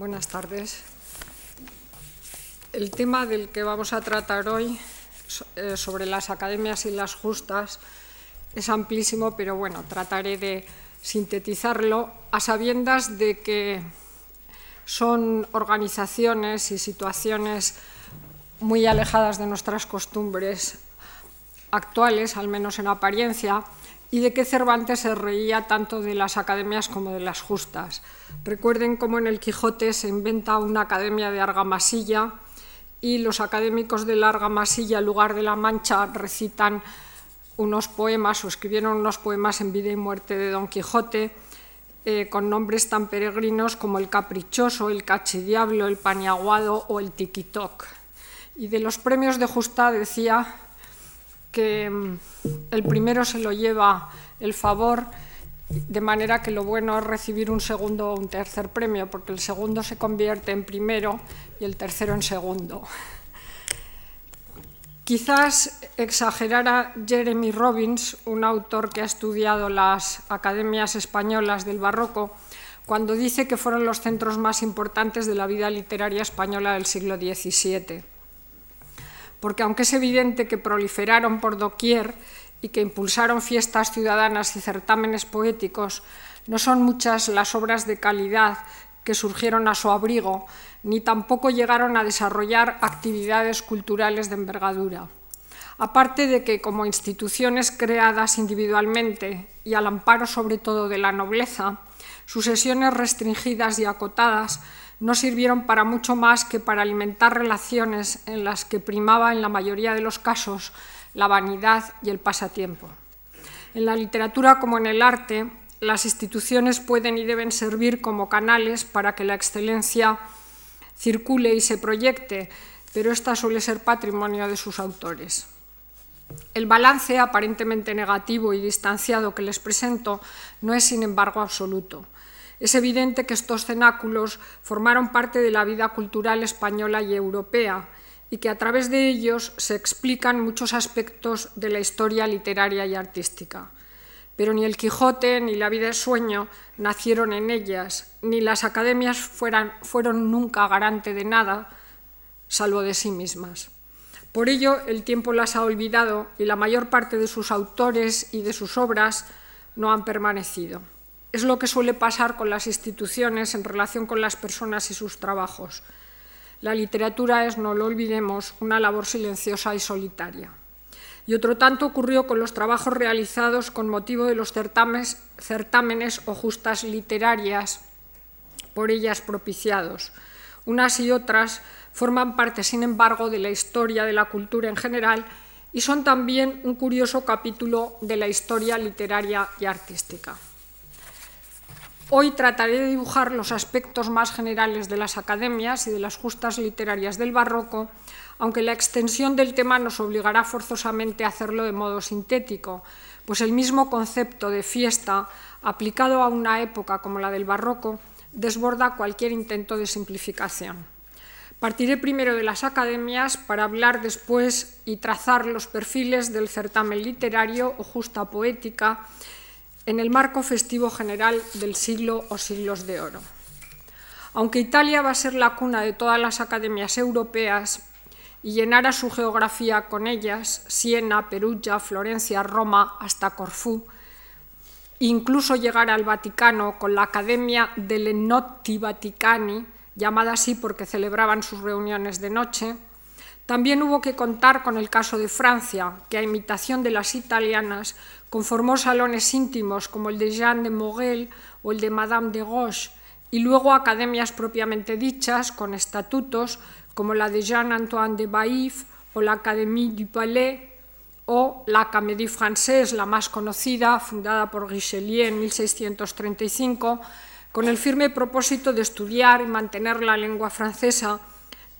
buenas tardes. El tema del que vamos a tratar hoy eh, sobre las academias y las justas es amplísimo, pero bueno, trataré de sintetizarlo a sabiendas de que son organizaciones y situaciones muy alejadas de nuestras costumbres actuales, al menos en apariencia, y de que Cervantes se reía tanto de las academias como de las justas. Recuerden cómo en el Quijote se inventa una academia de argamasilla y los académicos de la argamasilla, lugar de la mancha, recitan unos poemas o escribieron unos poemas en vida y muerte de Don Quijote eh, con nombres tan peregrinos como el caprichoso, el cachidiablo, el paniaguado o el tiquitoc. Y de los premios de justa decía que mm, el primero se lo lleva el favor, de manera que lo bueno es recibir un segundo o un tercer premio, porque el segundo se convierte en primero y el tercero en segundo. Quizás exagerara Jeremy Robbins, un autor que ha estudiado las academias españolas del barroco, cuando dice que fueron los centros más importantes de la vida literaria española del siglo XVII porque aunque es evidente que proliferaron por doquier y que impulsaron fiestas ciudadanas y certámenes poéticos, no son muchas las obras de calidad que surgieron a su abrigo, ni tampoco llegaron a desarrollar actividades culturales de envergadura. Aparte de que, como instituciones creadas individualmente y al amparo sobre todo de la nobleza, sus sesiones restringidas y acotadas no sirvieron para mucho más que para alimentar relaciones en las que primaba en la mayoría de los casos la vanidad y el pasatiempo. En la literatura como en el arte, las instituciones pueden y deben servir como canales para que la excelencia circule y se proyecte, pero esta suele ser patrimonio de sus autores. El balance aparentemente negativo y distanciado que les presento no es, sin embargo, absoluto. Es evidente que estos cenáculos formaron parte de la vida cultural española y europea y que a través de ellos se explican muchos aspectos de la historia literaria y artística. Pero ni el Quijote ni la vida de sueño nacieron en ellas, ni las academias fueron nunca garante de nada, salvo de sí mismas. Por ello, el tiempo las ha olvidado y la mayor parte de sus autores y de sus obras no han permanecido. Es lo que suele pasar con las instituciones en relación con las personas y sus trabajos. La literatura es, no lo olvidemos, una labor silenciosa y solitaria. Y otro tanto ocurrió con los trabajos realizados con motivo de los certámenes, o justas literarias por ellas propiciados. Unas y otras forman parte, sin embargo, de la historia de la cultura en general y son también un curioso capítulo de la historia literaria y artística. Hoy trataré de dibujar los aspectos más generales de las academias y de las justas literarias del barroco, aunque la extensión del tema nos obligará forzosamente a hacerlo de modo sintético, pues el mismo concepto de fiesta, aplicado a una época como la del barroco, desborda cualquier intento de simplificación. Partiré primero de las academias para hablar después y trazar los perfiles del certamen literario o justa poética en el marco festivo general del siglo o siglos de oro. Aunque Italia va a ser la cuna de todas las academias europeas y llenara su geografía con ellas, Siena, Perugia, Florencia, Roma, hasta Corfú, incluso llegar al Vaticano con la Academia delle Notti Vaticani, llamada así porque celebraban sus reuniones de noche, también hubo que contar con el caso de Francia, que a imitación de las italianas conformó salones íntimos como el de Jeanne de Morel o el de Madame de Roche, y luego academias propiamente dichas, con estatutos, como la de Jean-Antoine de Baïf o la Académie du Palais o la Comédie Française, la más conocida, fundada por Richelieu en 1635, con el firme propósito de estudiar y mantener la lengua francesa,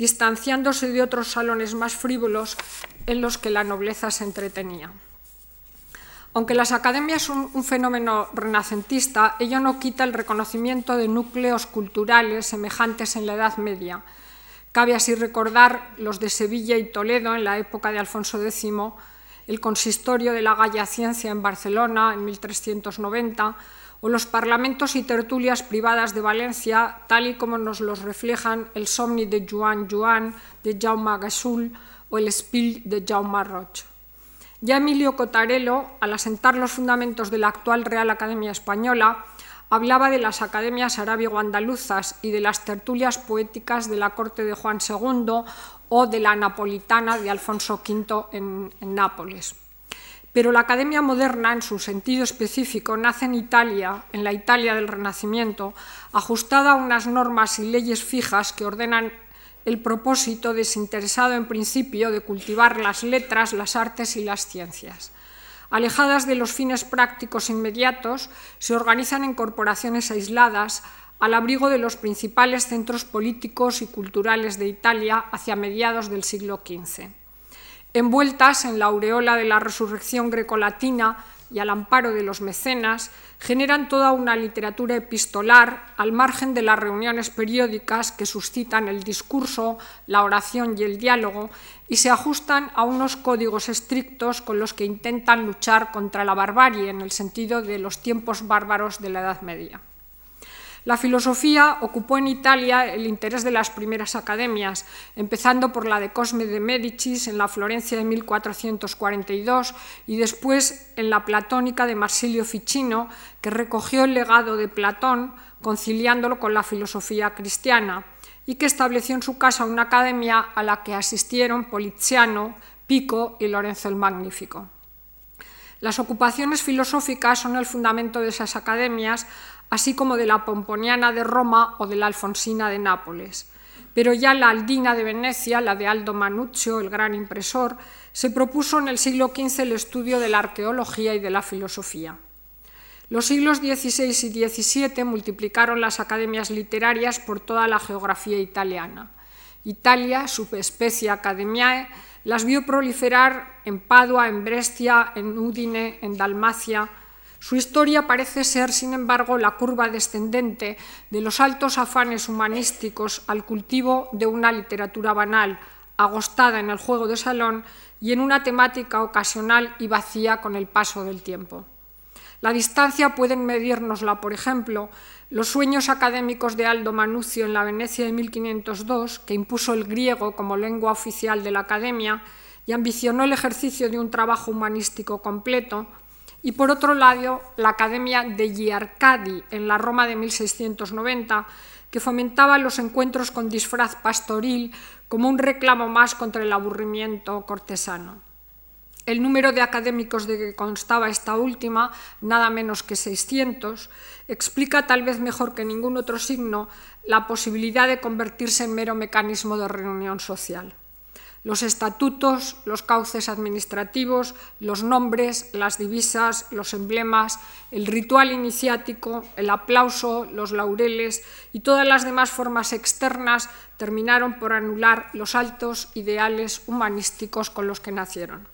distanciándose de otros salones más frívolos en los que la nobleza se entretenía. Aunque las academias son un fenómeno renacentista, ello no quita el reconocimiento de núcleos culturales semejantes en la Edad Media. Cabe así recordar los de Sevilla y Toledo en la época de Alfonso X, el consistorio de la Galla Ciencia en Barcelona en 1390 o los parlamentos y tertulias privadas de Valencia, tal y como nos los reflejan el Somni de Joan Joan de Jaume Gassul o el Spill de Jaume Roig. Ya Emilio Cotarelo, al asentar los fundamentos de la actual Real Academia Española, hablaba de las academias arábigo-andaluzas y de las tertulias poéticas de la corte de Juan II o de la napolitana de Alfonso V en Nápoles. Pero la academia moderna, en su sentido específico, nace en Italia, en la Italia del Renacimiento, ajustada a unas normas y leyes fijas que ordenan el propósito desinteresado en principio de cultivar las letras, las artes y las ciencias. Alejadas de los fines prácticos inmediatos, se organizan en corporaciones aisladas al abrigo de los principales centros políticos y culturales de Italia hacia mediados del siglo XV envueltas en la aureola de la resurrección grecolatina y al amparo de los mecenas, generan toda una literatura epistolar al margen de las reuniones periódicas que suscitan el discurso, la oración y el diálogo y se ajustan a unos códigos estrictos con los que intentan luchar contra la barbarie en el sentido de los tiempos bárbaros de la Edad Media. La filosofía ocupó en Italia el interés de las primeras academias, empezando por la de Cosme de Médicis en la Florencia de 1442 y después en la platónica de Marsilio Ficino, que recogió el legado de Platón conciliándolo con la filosofía cristiana y que estableció en su casa una academia a la que asistieron Poliziano, Pico y Lorenzo el Magnífico. Las ocupaciones filosóficas son el fundamento de esas academias, así como de la Pomponiana de Roma o de la Alfonsina de Nápoles. Pero ya la Aldina de Venecia, la de Aldo Manuccio, el gran impresor, se propuso en el siglo XV el estudio de la arqueología y de la filosofía. Los siglos XVI y XVII multiplicaron las academias literarias por toda la geografía italiana. Italia, subespecie academiae, las vio proliferar en Padua, en Brescia, en Udine, en Dalmacia, su historia parece ser, sin embargo, la curva descendente de los altos afanes humanísticos al cultivo de una literatura banal, agostada en el juego de salón y en una temática ocasional y vacía con el paso del tiempo. La distancia pueden medirnosla, por ejemplo, los sueños académicos de Aldo Manucio en la Venecia de 1502, que impuso el griego como lengua oficial de la academia y ambicionó el ejercicio de un trabajo humanístico completo, y por otro lado la Academia degli Arcadi en la Roma de 1690, que fomentaba los encuentros con disfraz pastoril como un reclamo más contra el aburrimiento cortesano. El número de académicos de que constaba esta última, nada menos que 600, explica tal vez mejor que ningún otro signo la posibilidad de convertirse en mero mecanismo de reunión social los estatutos, los cauces administrativos, los nombres, las divisas, los emblemas, el ritual iniciático, el aplauso, los laureles y todas las demás formas externas terminaron por anular los altos ideales humanísticos con los que nacieron.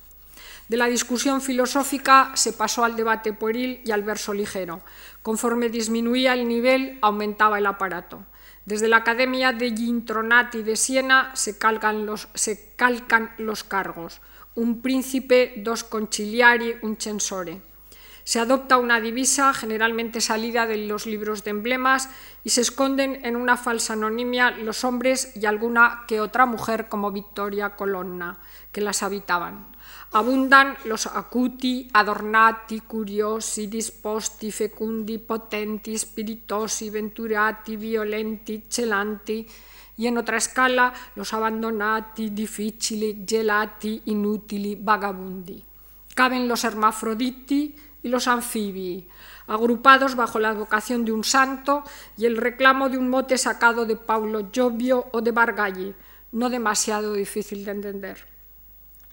De la discusión filosófica se pasó al debate pueril y al verso ligero. Conforme disminuía el nivel, aumentaba el aparato. Desde la Academia de Gintronati de Siena se calcan los, se calcan los cargos. Un príncipe, dos conciliari, un censore. Se adopta una divisa, generalmente salida de los libros de emblemas, y se esconden en una falsa anonimia los hombres y alguna que otra mujer como Victoria Colonna, que las habitaban. Abundan los acuti, adornati, curiosi, disposti, fecundi, potenti, spiritosi, venturati, violenti, celanti, y en otra escala los abandonati, difficili, gelati, inutili, vagabundi. Caben los hermafroditi y los anfibii, agrupados bajo la advocación de un santo y el reclamo de un mote sacado de Paulo Giovio o de Bargalli, no demasiado difícil de entender.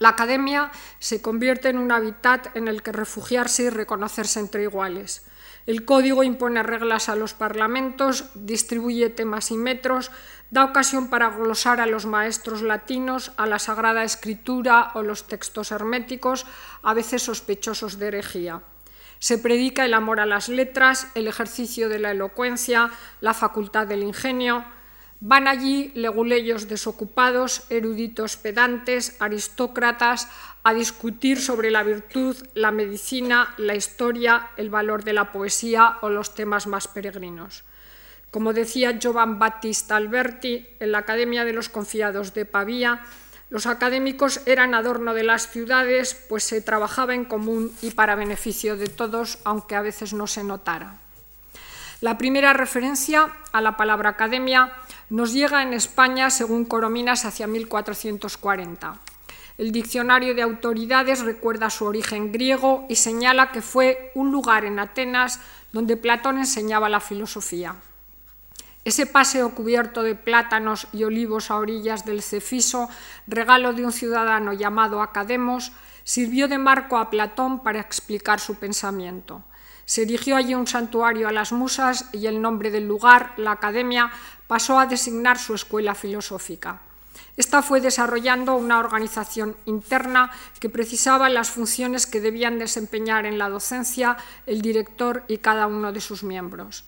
La academia se convierte en un hábitat en el que refugiarse y reconocerse entre iguales. El código impone reglas a los parlamentos, distribuye temas y metros, da ocasión para glosar a los maestros latinos, a la Sagrada Escritura o los textos herméticos, a veces sospechosos de herejía. Se predica el amor a las letras, el ejercicio de la elocuencia, la facultad del ingenio, Van allí leguleyos desocupados, eruditos pedantes, aristócratas, a discutir sobre la virtud, la medicina, la historia, el valor de la poesía o los temas más peregrinos. Como decía Giovan Battista Alberti, en la Academia de los Confiados de Pavía, los académicos eran adorno de las ciudades, pues se trabajaba en común y para beneficio de todos, aunque a veces no se notara. La primera referencia a la palabra academia nos llega en España, según Corominas, hacia 1440. El diccionario de autoridades recuerda su origen griego y señala que fue un lugar en Atenas donde Platón enseñaba la filosofía. Ese paseo cubierto de plátanos y olivos a orillas del Cefiso, regalo de un ciudadano llamado Academos, sirvió de marco a Platón para explicar su pensamiento. Se erigió allí un santuario a las musas y el nombre del lugar, la academia, pasó a designar su escuela filosófica. Esta fue desarrollando una organización interna que precisaba las funciones que debían desempeñar en la docencia el director y cada uno de sus miembros.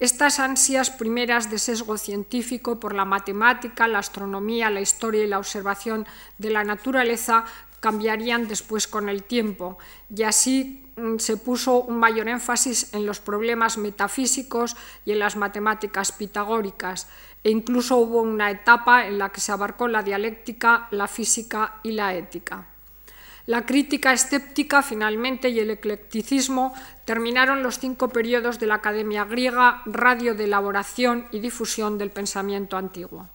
Estas ansias primeras de sesgo científico por la matemática, la astronomía, la historia y la observación de la naturaleza cambiarían después con el tiempo y así se puso un mayor énfasis en los problemas metafísicos y en las matemáticas pitagóricas, e incluso hubo una etapa en la que se abarcó la dialéctica, la física y la ética. La crítica escéptica, finalmente, y el eclecticismo terminaron los cinco periodos de la Academia griega, radio de elaboración y difusión del pensamiento antiguo.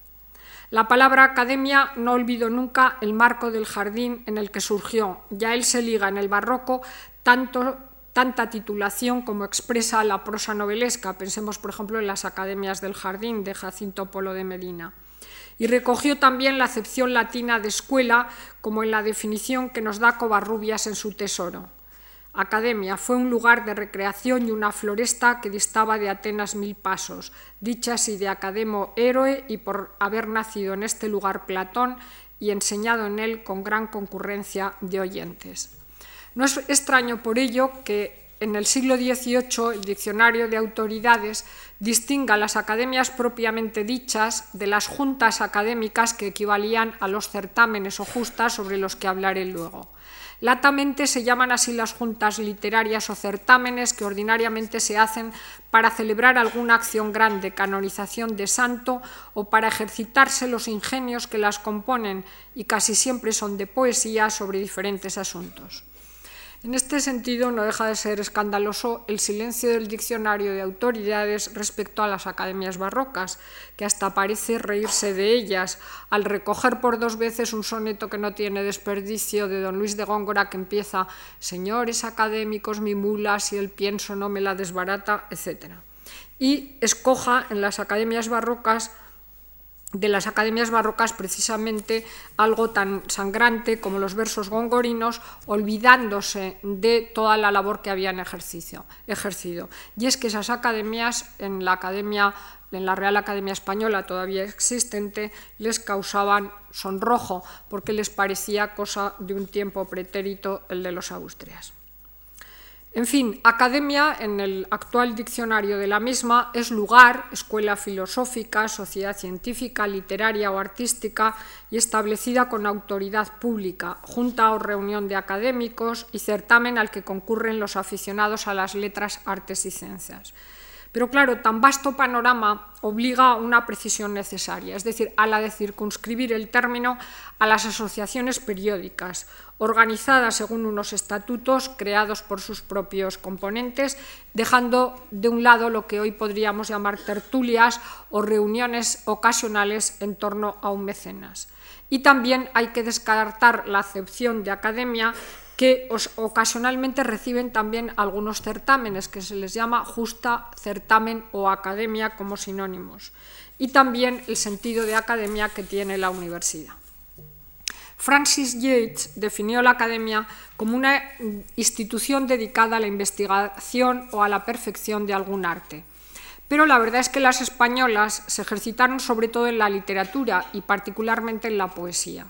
La palabra academia no olvido nunca el marco del jardín en el que surgió. Ya él se liga en el barroco tanta titulación como expresa la prosa novelesca. Pensemos, por ejemplo, en las Academias del Jardín de Jacinto Polo de Medina. Y recogió también la acepción latina de escuela, como en la definición que nos da Covarrubias en su tesoro. Academia fue un lugar de recreación y una floresta que distaba de Atenas mil pasos, dicha así de Academo héroe y por haber nacido en este lugar Platón y enseñado en él con gran concurrencia de oyentes. No es extraño por ello que en el siglo XVIII el diccionario de autoridades distinga las academias propiamente dichas de las juntas académicas que equivalían a los certámenes o justas sobre los que hablaré luego. Latamente se llaman así las juntas literarias o certámenes que ordinariamente se hacen para celebrar alguna acción grande, canonización de santo o para ejercitarse los ingenios que las componen y casi siempre son de poesía sobre diferentes asuntos. En este sentido, no deja de ser escandaloso el silencio del diccionario de autoridades respecto a las academias barrocas, que hasta parece reírse de ellas, al recoger por dos veces un soneto que no tiene desperdicio de don Luis de Góngora que empieza Señores académicos, mi mula, si el pienso no me la desbarata, etc. Y escoja en las academias barrocas de las academias barrocas precisamente algo tan sangrante como los versos gongorinos, olvidándose de toda la labor que habían ejercido. Y es que esas academias en la academia en la Real Academia Española todavía existente, les causaban sonrojo porque les parecía cosa de un tiempo pretérito el de los Austrias. En fin, academia, en el actual diccionario de la misma, es lugar, escuela filosófica, sociedad científica, literaria o artística y establecida con autoridad pública, junta o reunión de académicos y certamen al que concurren los aficionados a las letras, artes y ciencias. Pero claro, tan vasto panorama obliga a una precisión necesaria, es decir, a la de circunscribir el término a las asociaciones periódicas, organizadas según unos estatutos creados por sus propios componentes, dejando de un lado lo que hoy podríamos llamar tertulias o reuniones ocasionales en torno a un mecenas. Y también hay que descartar la acepción de academia que ocasionalmente reciben también algunos certámenes, que se les llama justa, certamen o academia como sinónimos, y también el sentido de academia que tiene la universidad. Francis Yates definió la academia como una institución dedicada a la investigación o a la perfección de algún arte. Pero la verdad es que las españolas se ejercitaron sobre todo en la literatura y particularmente en la poesía.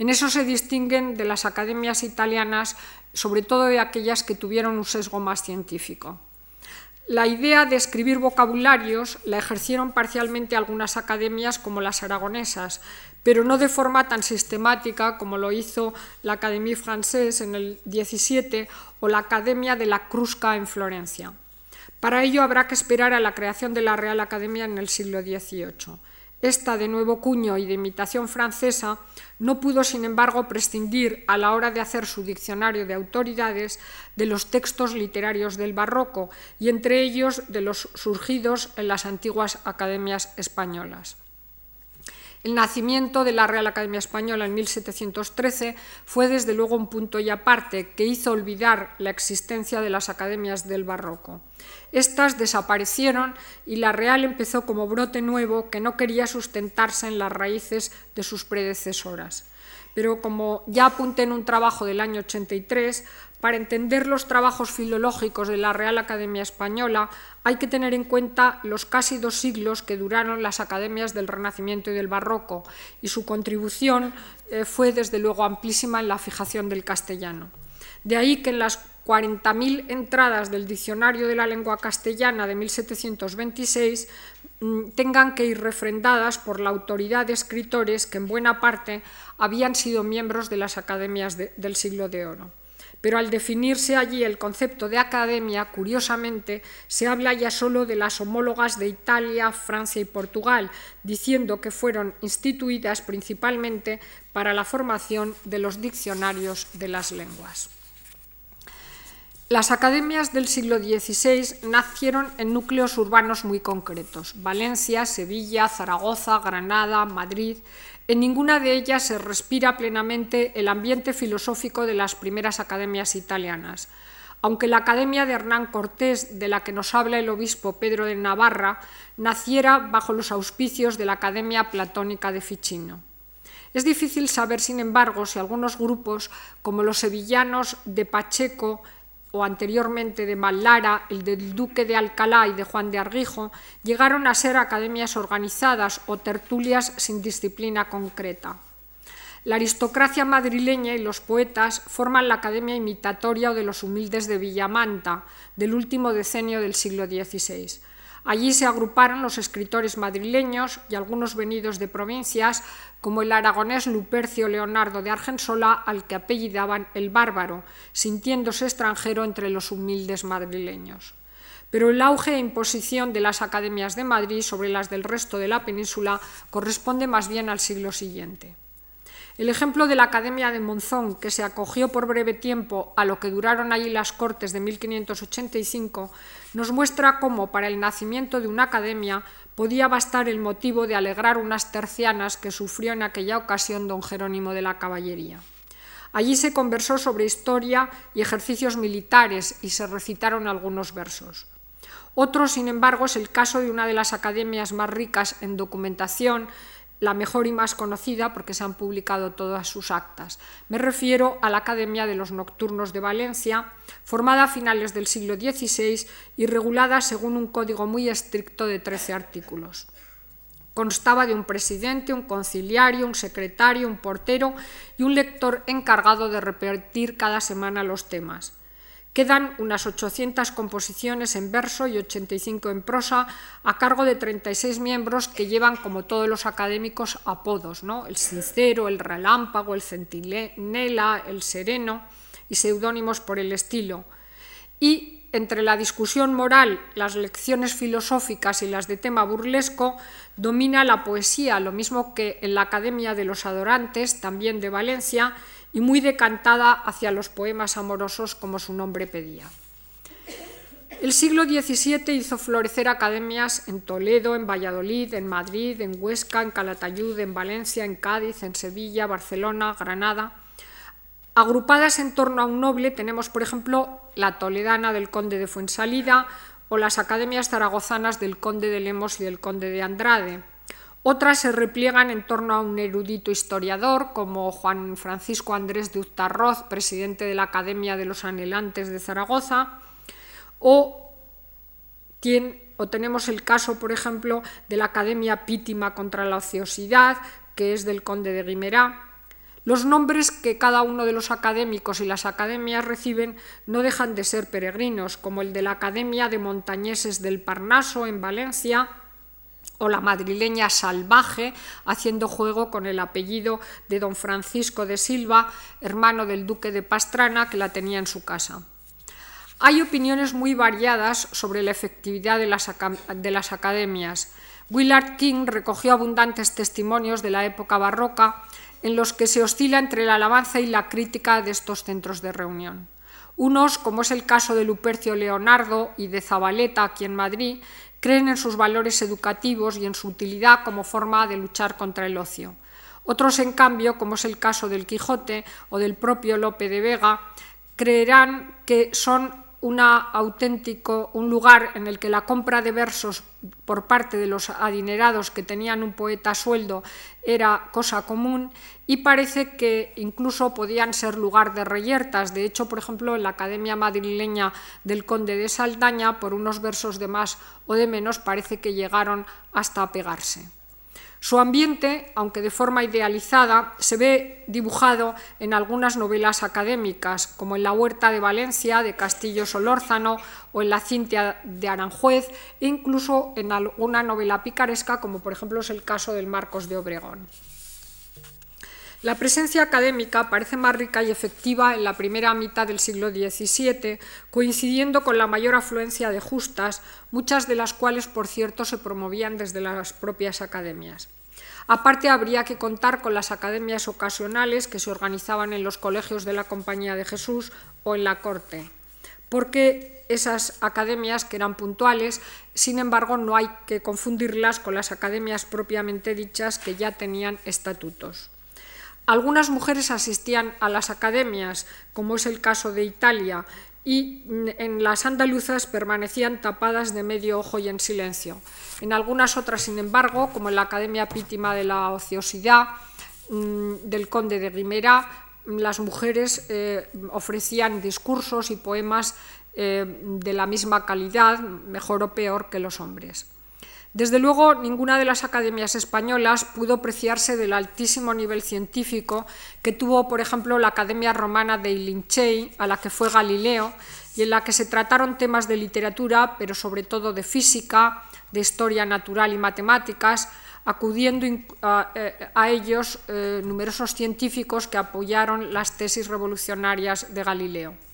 En eso se distinguen de las academias italianas, sobre todo de aquellas que tuvieron un sesgo más científico. La idea de escribir vocabularios la ejercieron parcialmente algunas academias como las aragonesas, pero no de forma tan sistemática como lo hizo la Académie Française en el 17 o la Academia de la Crusca en Florencia. Para ello habrá que esperar a la creación de la Real Academia en el siglo XVIII. Esta, de nuevo cuño y de imitación francesa, no pudo, sin embargo, prescindir a la hora de hacer su diccionario de autoridades de los textos literarios del barroco y entre ellos de los surgidos en las antiguas academias españolas. El nacimiento de la Real Academia Española en 1713 fue desde luego un punto y aparte que hizo olvidar la existencia de las academias del barroco. Estas desaparecieron y la Real empezó como brote nuevo que no quería sustentarse en las raíces de sus predecesoras. Pero como ya apunté en un trabajo del año 83, para entender los trabajos filológicos de la Real Academia Española hay que tener en cuenta los casi dos siglos que duraron las academias del Renacimiento y del Barroco, y su contribución eh, fue desde luego amplísima en la fijación del castellano. De ahí que en las 40.000 entradas del Diccionario de la Lengua Castellana de 1726 mm, tengan que ir refrendadas por la autoridad de escritores que en buena parte habían sido miembros de las academias del siglo de oro pero al definirse allí el concepto de academia, curiosamente, se habla ya solo de las homólogas de Italia, Francia y Portugal, diciendo que fueron instituidas principalmente para la formación de los diccionarios de las lenguas. Las academias del siglo XVI nacieron en núcleos urbanos muy concretos, Valencia, Sevilla, Zaragoza, Granada, Madrid, en ninguna de ellas se respira plenamente el ambiente filosófico de las primeras academias italianas. Aunque la Academia de Hernán Cortés, de la que nos habla el obispo Pedro de Navarra, naciera bajo los auspicios de la Academia Platónica de Ficino. Es difícil saber, sin embargo, si algunos grupos, como los sevillanos de Pacheco, o anteriormente de Mallara, el del Duque de Alcalá y de Juan de Argijo, llegaron a ser academias organizadas o tertulias sin disciplina concreta. La aristocracia madrileña y los poetas forman la academia imitatoria de los humildes de Villamanta, del último decenio del siglo XVI. Allí se agruparon los escritores madrileños y algunos venidos de provincias, como el aragonés Lupercio Leonardo de Argensola, al que apellidaban el bárbaro, sintiéndose extranjero entre los humildes madrileños. Pero el auge e imposición de las academias de Madrid sobre las del resto de la península corresponde más bien al siglo siguiente. El ejemplo de la Academia de Monzón, que se acogió por breve tiempo a lo que duraron allí las Cortes de 1585, nos muestra cómo para el nacimiento de una academia podía bastar el motivo de alegrar unas tercianas que sufrió en aquella ocasión don Jerónimo de la Caballería. Allí se conversó sobre historia y ejercicios militares y se recitaron algunos versos. Otro, sin embargo, es el caso de una de las academias más ricas en documentación la mejor y más conocida porque se han publicado todas sus actas. Me refiero a la Academia de los Nocturnos de Valencia, formada a finales del siglo XVI y regulada según un código muy estricto de 13 artículos. Constaba de un presidente, un conciliario, un secretario, un portero y un lector encargado de repetir cada semana los temas. Quedan unas 800 composiciones en verso y 85 en prosa a cargo de 36 miembros que llevan, como todos los académicos, apodos, ¿no? el sincero, el relámpago, el centinela, el sereno y seudónimos por el estilo. Y entre la discusión moral, las lecciones filosóficas y las de tema burlesco, domina la poesía, lo mismo que en la Academia de los Adorantes, también de Valencia, y muy decantada hacia los poemas amorosos como su nombre pedía. El siglo XVII hizo florecer academias en Toledo, en Valladolid, en Madrid, en Huesca, en Calatayud, en Valencia, en Cádiz, en Sevilla, Barcelona, Granada. Agrupadas en torno a un noble tenemos, por ejemplo, la toledana del conde de Fuensalida o las academias zaragozanas del conde de Lemos y del conde de Andrade. Otras se repliegan en torno a un erudito historiador como Juan Francisco Andrés de Uztarroz, presidente de la Academia de los Anhelantes de Zaragoza, o, o tenemos el caso, por ejemplo, de la Academia Pítima contra la Ociosidad, que es del conde de Guimerá. Los nombres que cada uno de los académicos y las academias reciben no dejan de ser peregrinos, como el de la Academia de Montañeses del Parnaso en Valencia, o la madrileña Salvaje, haciendo juego con el apellido de don Francisco de Silva, hermano del duque de Pastrana, que la tenía en su casa. Hay opiniones muy variadas sobre la efectividad de las, de las academias. Willard King recogió abundantes testimonios de la época barroca en los que se oscila entre la alabanza y la crítica de estos centros de reunión. Unos, como es el caso de Lupercio Leonardo y de Zabaleta aquí en Madrid, creen en sus valores educativos y en su utilidad como forma de luchar contra el ocio. Otros, en cambio, como es el caso del Quijote o del propio Lope de Vega, creerán que son una auténtico, un lugar en el que la compra de versos por parte de los adinerados que tenían un poeta sueldo era cosa común y parece que incluso podían ser lugar de reyertas. De hecho, por ejemplo, en la Academia Madrileña del Conde de Saldaña, por unos versos de más o de menos, parece que llegaron hasta a pegarse. Su ambiente, aunque de forma idealizada, se ve dibujado en algunas novelas académicas, como en La Huerta de Valencia de Castillo Solórzano o en La Cintia de Aranjuez, e incluso en alguna novela picaresca, como por ejemplo es el caso del Marcos de Obregón. La presencia académica parece más rica y efectiva en la primera mitad del siglo XVII, coincidiendo con la mayor afluencia de justas, muchas de las cuales, por cierto, se promovían desde las propias academias. Aparte, habría que contar con las academias ocasionales que se organizaban en los colegios de la Compañía de Jesús o en la corte, porque esas academias que eran puntuales, sin embargo, no hay que confundirlas con las academias propiamente dichas que ya tenían estatutos. Algunas mujeres asistían a las academias, como es el caso de Italia, y en las andaluzas permanecían tapadas de medio ojo y en silencio. En algunas otras, sin embargo, como en la Academia Pítima de la Ociosidad del Conde de Guimera, las mujeres eh, ofrecían discursos y poemas eh, de la misma calidad, mejor o peor, que los hombres. Desde luego, ninguna de las academias españolas pudo apreciarse del altísimo nivel científico que tuvo, por ejemplo, la Academia Romana de Ilincei, a la que fue Galileo, y en la que se trataron temas de literatura, pero sobre todo de física, de historia natural y matemáticas, acudiendo a, eh, ellos eh, numerosos científicos que apoyaron las tesis revolucionarias de Galileo.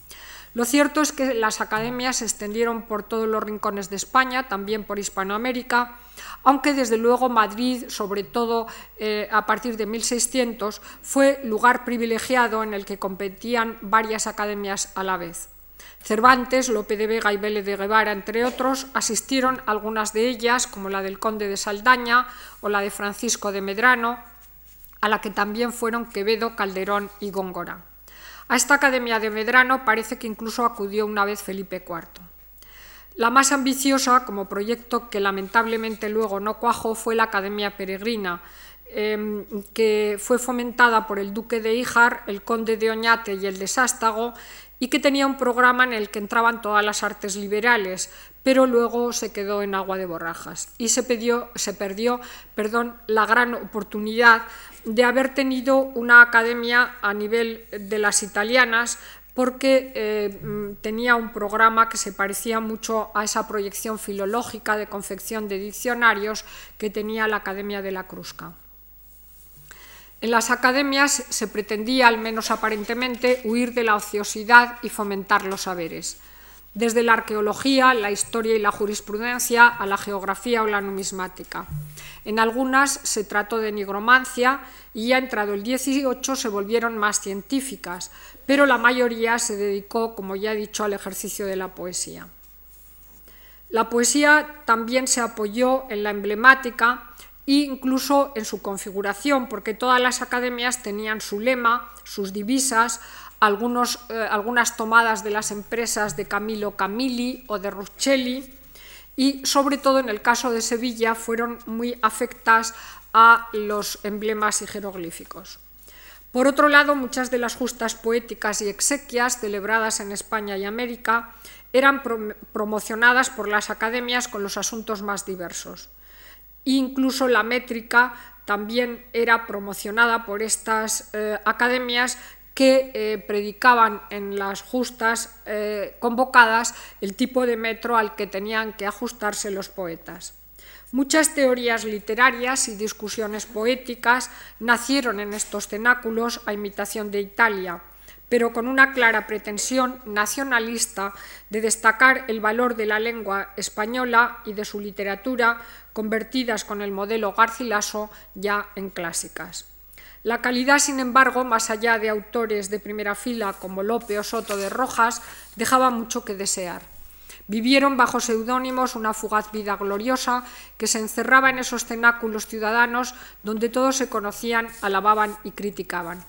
Lo cierto es que las academias se extendieron por todos los rincones de España, también por Hispanoamérica, aunque desde luego Madrid, sobre todo eh, a partir de 1600, fue lugar privilegiado en el que competían varias academias a la vez. Cervantes, Lope de Vega y Vélez de Guevara, entre otros, asistieron a algunas de ellas, como la del conde de Saldaña o la de Francisco de Medrano, a la que también fueron Quevedo, Calderón y Góngora. A esta Academia de Medrano parece que incluso acudió una vez Felipe IV. La más ambiciosa, como proyecto que lamentablemente luego no cuajó, fue la Academia Peregrina, em, que fue fomentada por el duque de Híjar, el conde de Oñate y el de Sástago, y que tenía un programa en el que entraban todas las artes liberales, pero luego se quedó en agua de borrajas y se, se perdió perdón, la gran oportunidad de haber tenido una academia a nivel de las italianas porque eh, mm, tenía un programa que se parecía mucho a esa proyección filológica de confección de diccionarios que tenía la Academia de la Crusca. En las academias se pretendía, al menos aparentemente, huir de la ociosidad y fomentar los saberes desde la arqueología, la historia y la jurisprudencia a la geografía o la numismática. En algunas se trató de nigromancia y ya entrado el 18 se volvieron más científicas, pero la mayoría se dedicó, como ya he dicho, al ejercicio de la poesía. La poesía también se apoyó en la emblemática e incluso en su configuración, porque todas las academias tenían su lema, sus divisas, algunos, eh, algunas tomadas de las empresas de Camilo Camilli o de Ruccelli y sobre todo en el caso de Sevilla fueron muy afectas a los emblemas y jeroglíficos. Por otro lado, muchas de las justas poéticas y exequias celebradas en España y América eran promocionadas por las academias con los asuntos más diversos. Incluso la métrica también era promocionada por estas eh, academias que eh, predicaban en las justas eh, convocadas el tipo de metro al que tenían que ajustarse los poetas. Muchas teorías literarias y discusiones poéticas nacieron en estos cenáculos a imitación de Italia, pero con una clara pretensión nacionalista de destacar el valor de la lengua española y de su literatura, convertidas con el modelo Garcilaso ya en clásicas. La calidad, sin embargo, más allá de autores de primera fila como Lope o Soto de Rojas, dejaba mucho que desear. Vivieron bajo seudónimos una fugaz vida gloriosa que se encerraba en esos cenáculos ciudadanos donde todos se conocían, alababan y criticaban.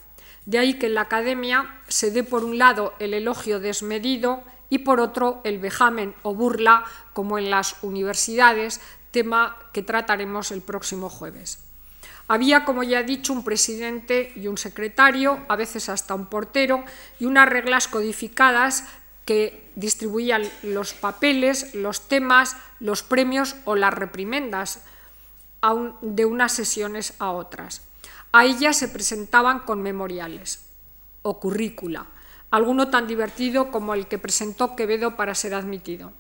De ahí que en la academia se dé por un lado el elogio desmedido y por otro el vejamen o burla, como en las universidades, tema que trataremos el próximo jueves. Había, como ya he dicho, un presidente y un secretario, a veces hasta un portero, y unas reglas codificadas que distribuían los papeles, los temas, los premios o las reprimendas de unas sesiones a otras. A ella se presentaban con memoriales o currícula, alguno tan divertido como el que presentó Quevedo para ser admitido.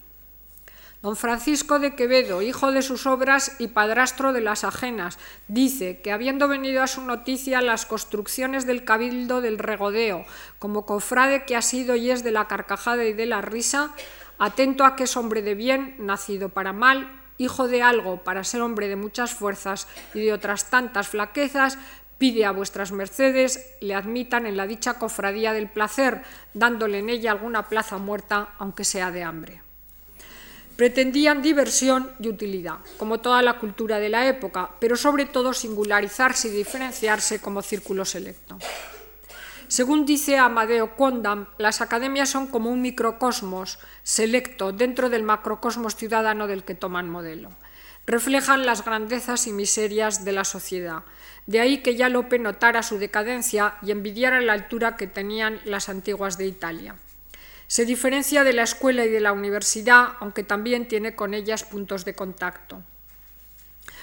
Don Francisco de Quevedo, hijo de sus obras y padrastro de las ajenas, dice que habiendo venido a su noticia las construcciones del cabildo del regodeo, como cofrade que ha sido y es de la carcajada y de la risa, atento a que es hombre de bien, nacido para mal, hijo de algo para ser hombre de muchas fuerzas y de otras tantas flaquezas, pide a vuestras mercedes le admitan en la dicha cofradía del placer, dándole en ella alguna plaza muerta, aunque sea de hambre. Pretendían diversión y utilidad, como toda la cultura de la época, pero sobre todo singularizarse y diferenciarse como círculo selecto. Según dice Amadeo Condam, las academias son como un microcosmos selecto dentro del macrocosmos ciudadano del que toman modelo. Reflejan las grandezas y miserias de la sociedad. De ahí que ya Lope notara su decadencia y envidiara la altura que tenían las antiguas de Italia. Se diferencia de la escuela y de la universidad, aunque también tiene con ellas puntos de contacto.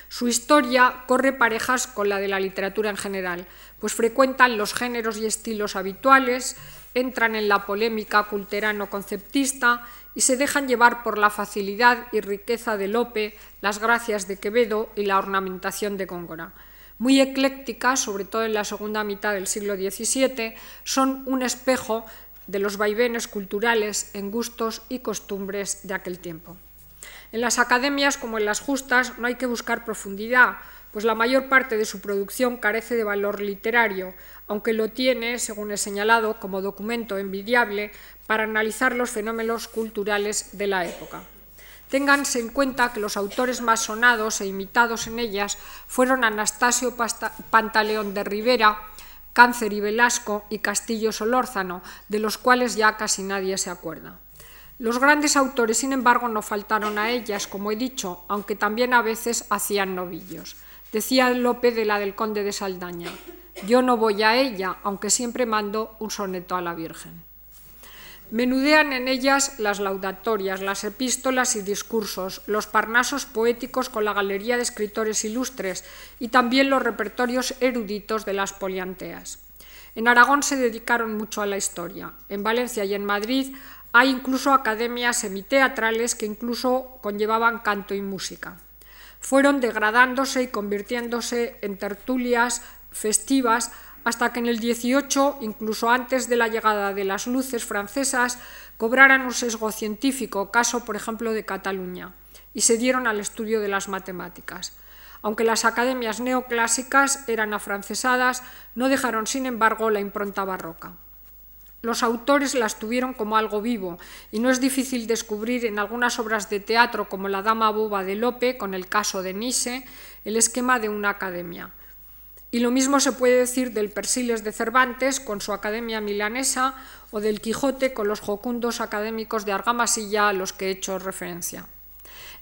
Su historia corre parejas con la de la literatura en general, pues frecuentan los géneros y estilos habituales, entran en la polémica culterano-conceptista y se dejan llevar por la facilidad y riqueza de Lope, las gracias de Quevedo y la ornamentación de Góngora. Muy eclécticas, sobre todo en la segunda mitad del siglo XVII, son un espejo de los vaivenes culturales en gustos y costumbres de aquel tiempo. En las academias, como en las justas, no hay que buscar profundidad, pues la mayor parte de su producción carece de valor literario, aunque lo tiene, según he señalado, como documento envidiable para analizar los fenómenos culturales de la época. Ténganse en cuenta que los autores más sonados e imitados en ellas fueron Anastasio Pantaleón de Rivera, Cáncer y Velasco y Castillo Solórzano, de los cuales ya casi nadie se acuerda. Los grandes autores, sin embargo, no faltaron a ellas, como he dicho, aunque también a veces hacían novillos. Decía Lope de la del conde de Saldaña, yo no voy a ella, aunque siempre mando un soneto a la Virgen. Menudean en ellas las laudatorias, las epístolas y discursos, los parnasos poéticos con la galería de escritores ilustres y también los repertorios eruditos de las polianteas. En Aragón se dedicaron mucho a la historia. En Valencia y en Madrid hay incluso academias semiteatrales que incluso conllevaban canto y música. Fueron degradándose y convirtiéndose en tertulias festivas hasta que en el 18, incluso antes de la llegada de las luces francesas, cobraran un sesgo científico, caso por ejemplo de Cataluña, y se dieron al estudio de las matemáticas. Aunque las academias neoclásicas eran afrancesadas, no dejaron sin embargo la impronta barroca. Los autores las tuvieron como algo vivo, y no es difícil descubrir en algunas obras de teatro como La Dama Boba de Lope, con el caso de Nise, el esquema de una academia. Y lo mismo se puede decir del Persiles de Cervantes con su Academia Milanesa o del Quijote con los jocundos académicos de Argamasilla a los que he hecho referencia.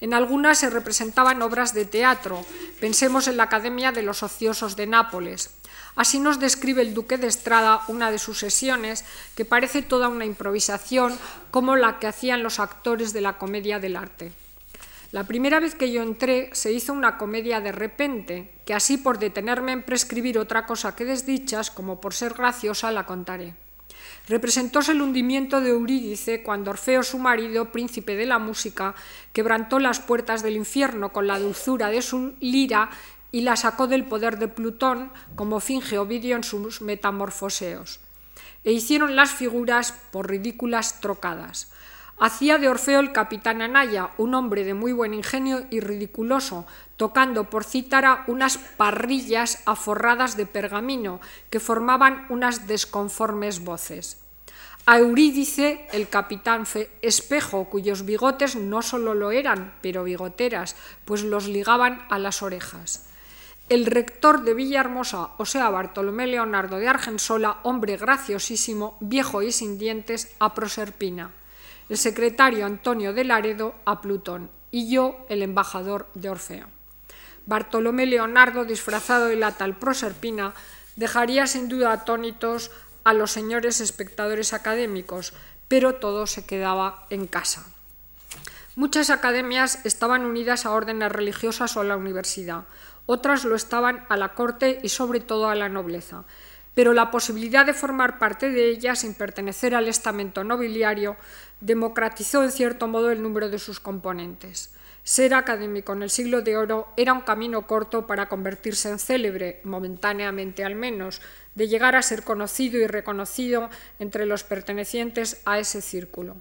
En algunas se representaban obras de teatro, pensemos en la Academia de los Ociosos de Nápoles. Así nos describe el duque de Estrada una de sus sesiones, que parece toda una improvisación como la que hacían los actores de la comedia del arte. La primera vez que yo entré se hizo una comedia de repente, que así por detenerme en prescribir otra cosa que desdichas, como por ser graciosa, la contaré. Representóse el hundimiento de Eurídice cuando Orfeo, su marido, príncipe de la música, quebrantó las puertas del infierno con la dulzura de su lira y la sacó del poder de Plutón, como finge Ovidio en sus metamorfoseos. E hicieron las figuras por ridículas trocadas. Hacía de Orfeo el capitán Anaya, un hombre de muy buen ingenio y ridiculoso, tocando por cítara unas parrillas aforradas de pergamino que formaban unas desconformes voces. A Eurídice, el capitán Espejo, cuyos bigotes no solo lo eran, pero bigoteras, pues los ligaban a las orejas. El rector de Villahermosa, o sea, Bartolomé Leonardo de Argensola, hombre graciosísimo, viejo y sin dientes, a Proserpina el secretario Antonio de Laredo a Plutón y yo el embajador de Orfeo. Bartolomé Leonardo, disfrazado de la tal Proserpina, dejaría sin duda atónitos a los señores espectadores académicos, pero todo se quedaba en casa. Muchas academias estaban unidas a órdenes religiosas o a la universidad, otras lo estaban a la corte y sobre todo a la nobleza pero la posibilidad de formar parte de ella sin pertenecer al estamento nobiliario democratizó en cierto modo el número de sus componentes. Ser académico en el siglo de oro era un camino corto para convertirse en célebre, momentáneamente al menos, de llegar a ser conocido y reconocido entre los pertenecientes a ese círculo.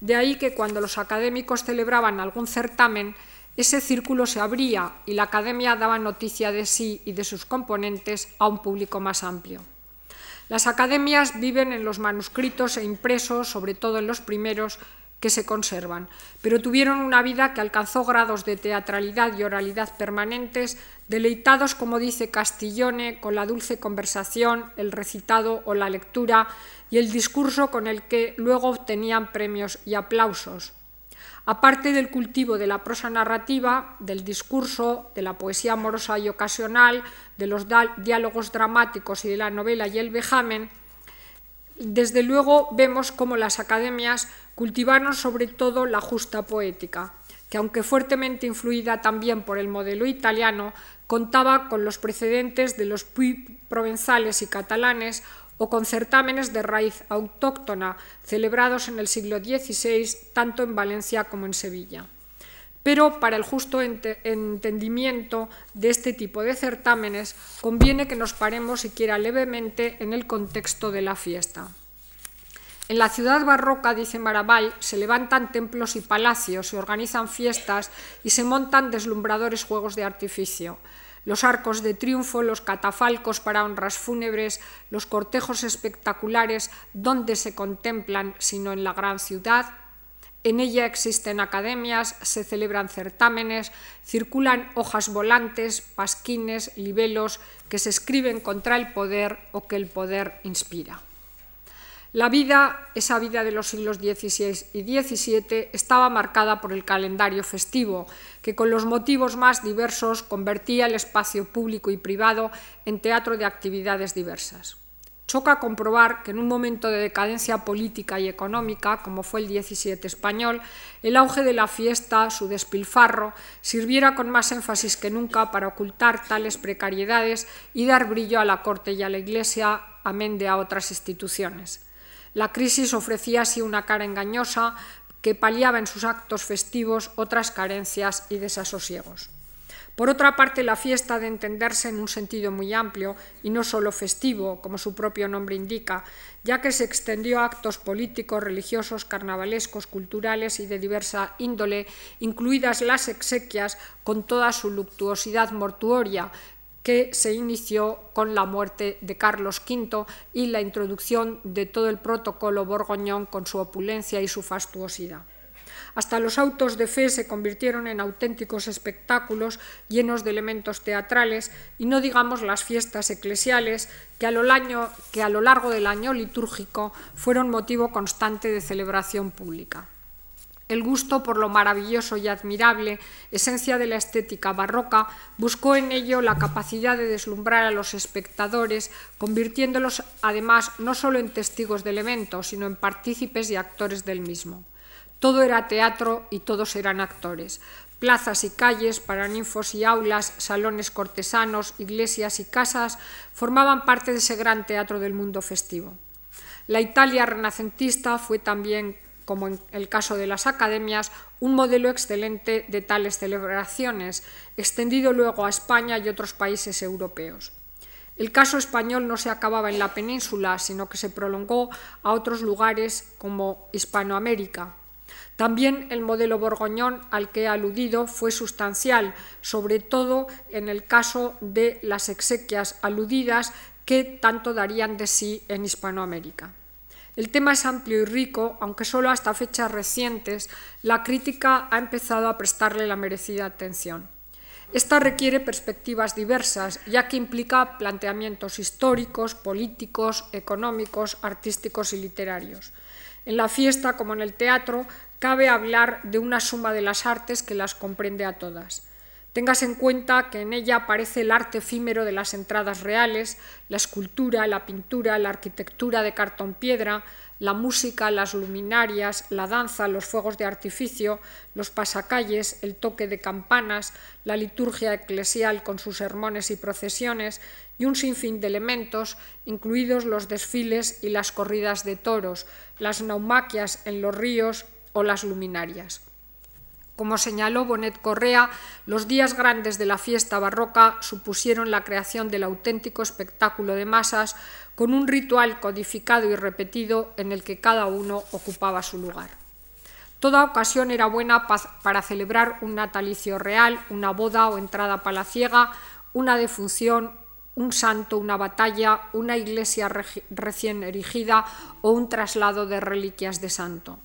De ahí que cuando los académicos celebraban algún certamen, ese círculo se abría y la academia daba noticia de sí y de sus componentes a un público más amplio. Las academias viven en los manuscritos e impresos, sobre todo en los primeros, que se conservan, pero tuvieron una vida que alcanzó grados de teatralidad y oralidad permanentes, deleitados, como dice Castillone, con la dulce conversación, el recitado o la lectura y el discurso con el que luego obtenían premios y aplausos. Aparte del cultivo de la prosa narrativa, del discurso, de la poesía amorosa y ocasional, de los diálogos dramáticos y de la novela y el vejamen, desde luego vemos cómo las academias cultivaron sobre todo la justa poética, que aunque fuertemente influida también por el modelo italiano, contaba con los precedentes de los provenzales y catalanes o con certámenes de raíz autóctona celebrados en el siglo XVI tanto en Valencia como en Sevilla. Pero para el justo entendimiento de este tipo de certámenes conviene que nos paremos siquiera levemente en el contexto de la fiesta. En la ciudad barroca, dice Marabal, se levantan templos y palacios, se organizan fiestas y se montan deslumbradores juegos de artificio los arcos de triunfo, los catafalcos para honras fúnebres, los cortejos espectaculares, ¿dónde se contemplan sino en la gran ciudad? En ella existen academias, se celebran certámenes, circulan hojas volantes, pasquines, libelos que se escriben contra el poder o que el poder inspira. La vida, esa vida de los siglos XVI y XVII, estaba marcada por el calendario festivo, que con los motivos más diversos convertía el espacio público y privado en teatro de actividades diversas. Choca comprobar que en un momento de decadencia política y económica, como fue el XVII español, el auge de la fiesta, su despilfarro, sirviera con más énfasis que nunca para ocultar tales precariedades y dar brillo a la corte y a la Iglesia, amén de a otras instituciones. La crisis ofrecía así una cara engañosa que paliaba en sus actos festivos otras carencias y desasosiegos. Por otra parte, la fiesta de entenderse en un sentido muy amplio y no solo festivo, como su propio nombre indica, ya que se extendió a actos políticos, religiosos, carnavalescos, culturales y de diversa índole, incluidas las exequias con toda su luctuosidad mortuoria, que se inició con la muerte de Carlos V y la introducción de todo el protocolo borgoñón con su opulencia y su fastuosidad. Hasta los autos de fe se convirtieron en auténticos espectáculos llenos de elementos teatrales y no digamos las fiestas eclesiales que a, lo que a lo largo del año litúrgico fueron motivo constante de celebración pública. El gusto por lo maravilloso y admirable, esencia de la estética barroca, buscó en ello la capacidad de deslumbrar a los espectadores, convirtiéndolos además no solo en testigos del evento, sino en partícipes y actores del mismo. Todo era teatro y todos eran actores. Plazas y calles para ninfos y aulas, salones cortesanos, iglesias y casas formaban parte de ese gran teatro del mundo festivo. La Italia renacentista fue también, como en el caso de las academias, un modelo excelente de tales celebraciones, extendido luego a España y otros países europeos. El caso español no se acababa en la península, sino que se prolongó a otros lugares como Hispanoamérica, también el modelo borgoñón al que he aludido fue sustancial, sobre todo en el caso de las exequias aludidas que tanto darían de sí en Hispanoamérica. El tema es amplio y rico, aunque solo hasta fechas recientes la crítica ha empezado a prestarle la merecida atención. Esta requiere perspectivas diversas, ya que implica planteamientos históricos, políticos, económicos, artísticos y literarios. En la fiesta, como en el teatro, cabe hablar de una suma de las artes que las comprende a todas. Tengas en cuenta que en ella aparece el arte efímero de las entradas reales, la escultura, la pintura, la arquitectura de cartón piedra, la música, las luminarias, la danza, los fuegos de artificio, los pasacalles, el toque de campanas, la liturgia eclesial con sus sermones y procesiones y un sinfín de elementos, incluidos los desfiles y las corridas de toros, las naumaquias en los ríos o las luminarias. Como señaló Bonet Correa, los días grandes de la fiesta barroca supusieron la creación del auténtico espectáculo de masas con un ritual codificado y repetido en el que cada uno ocupaba su lugar. Toda ocasión era buena para celebrar un natalicio real, una boda o entrada palaciega, una defunción, un santo, una batalla, una iglesia recién erigida o un traslado de reliquias de santo.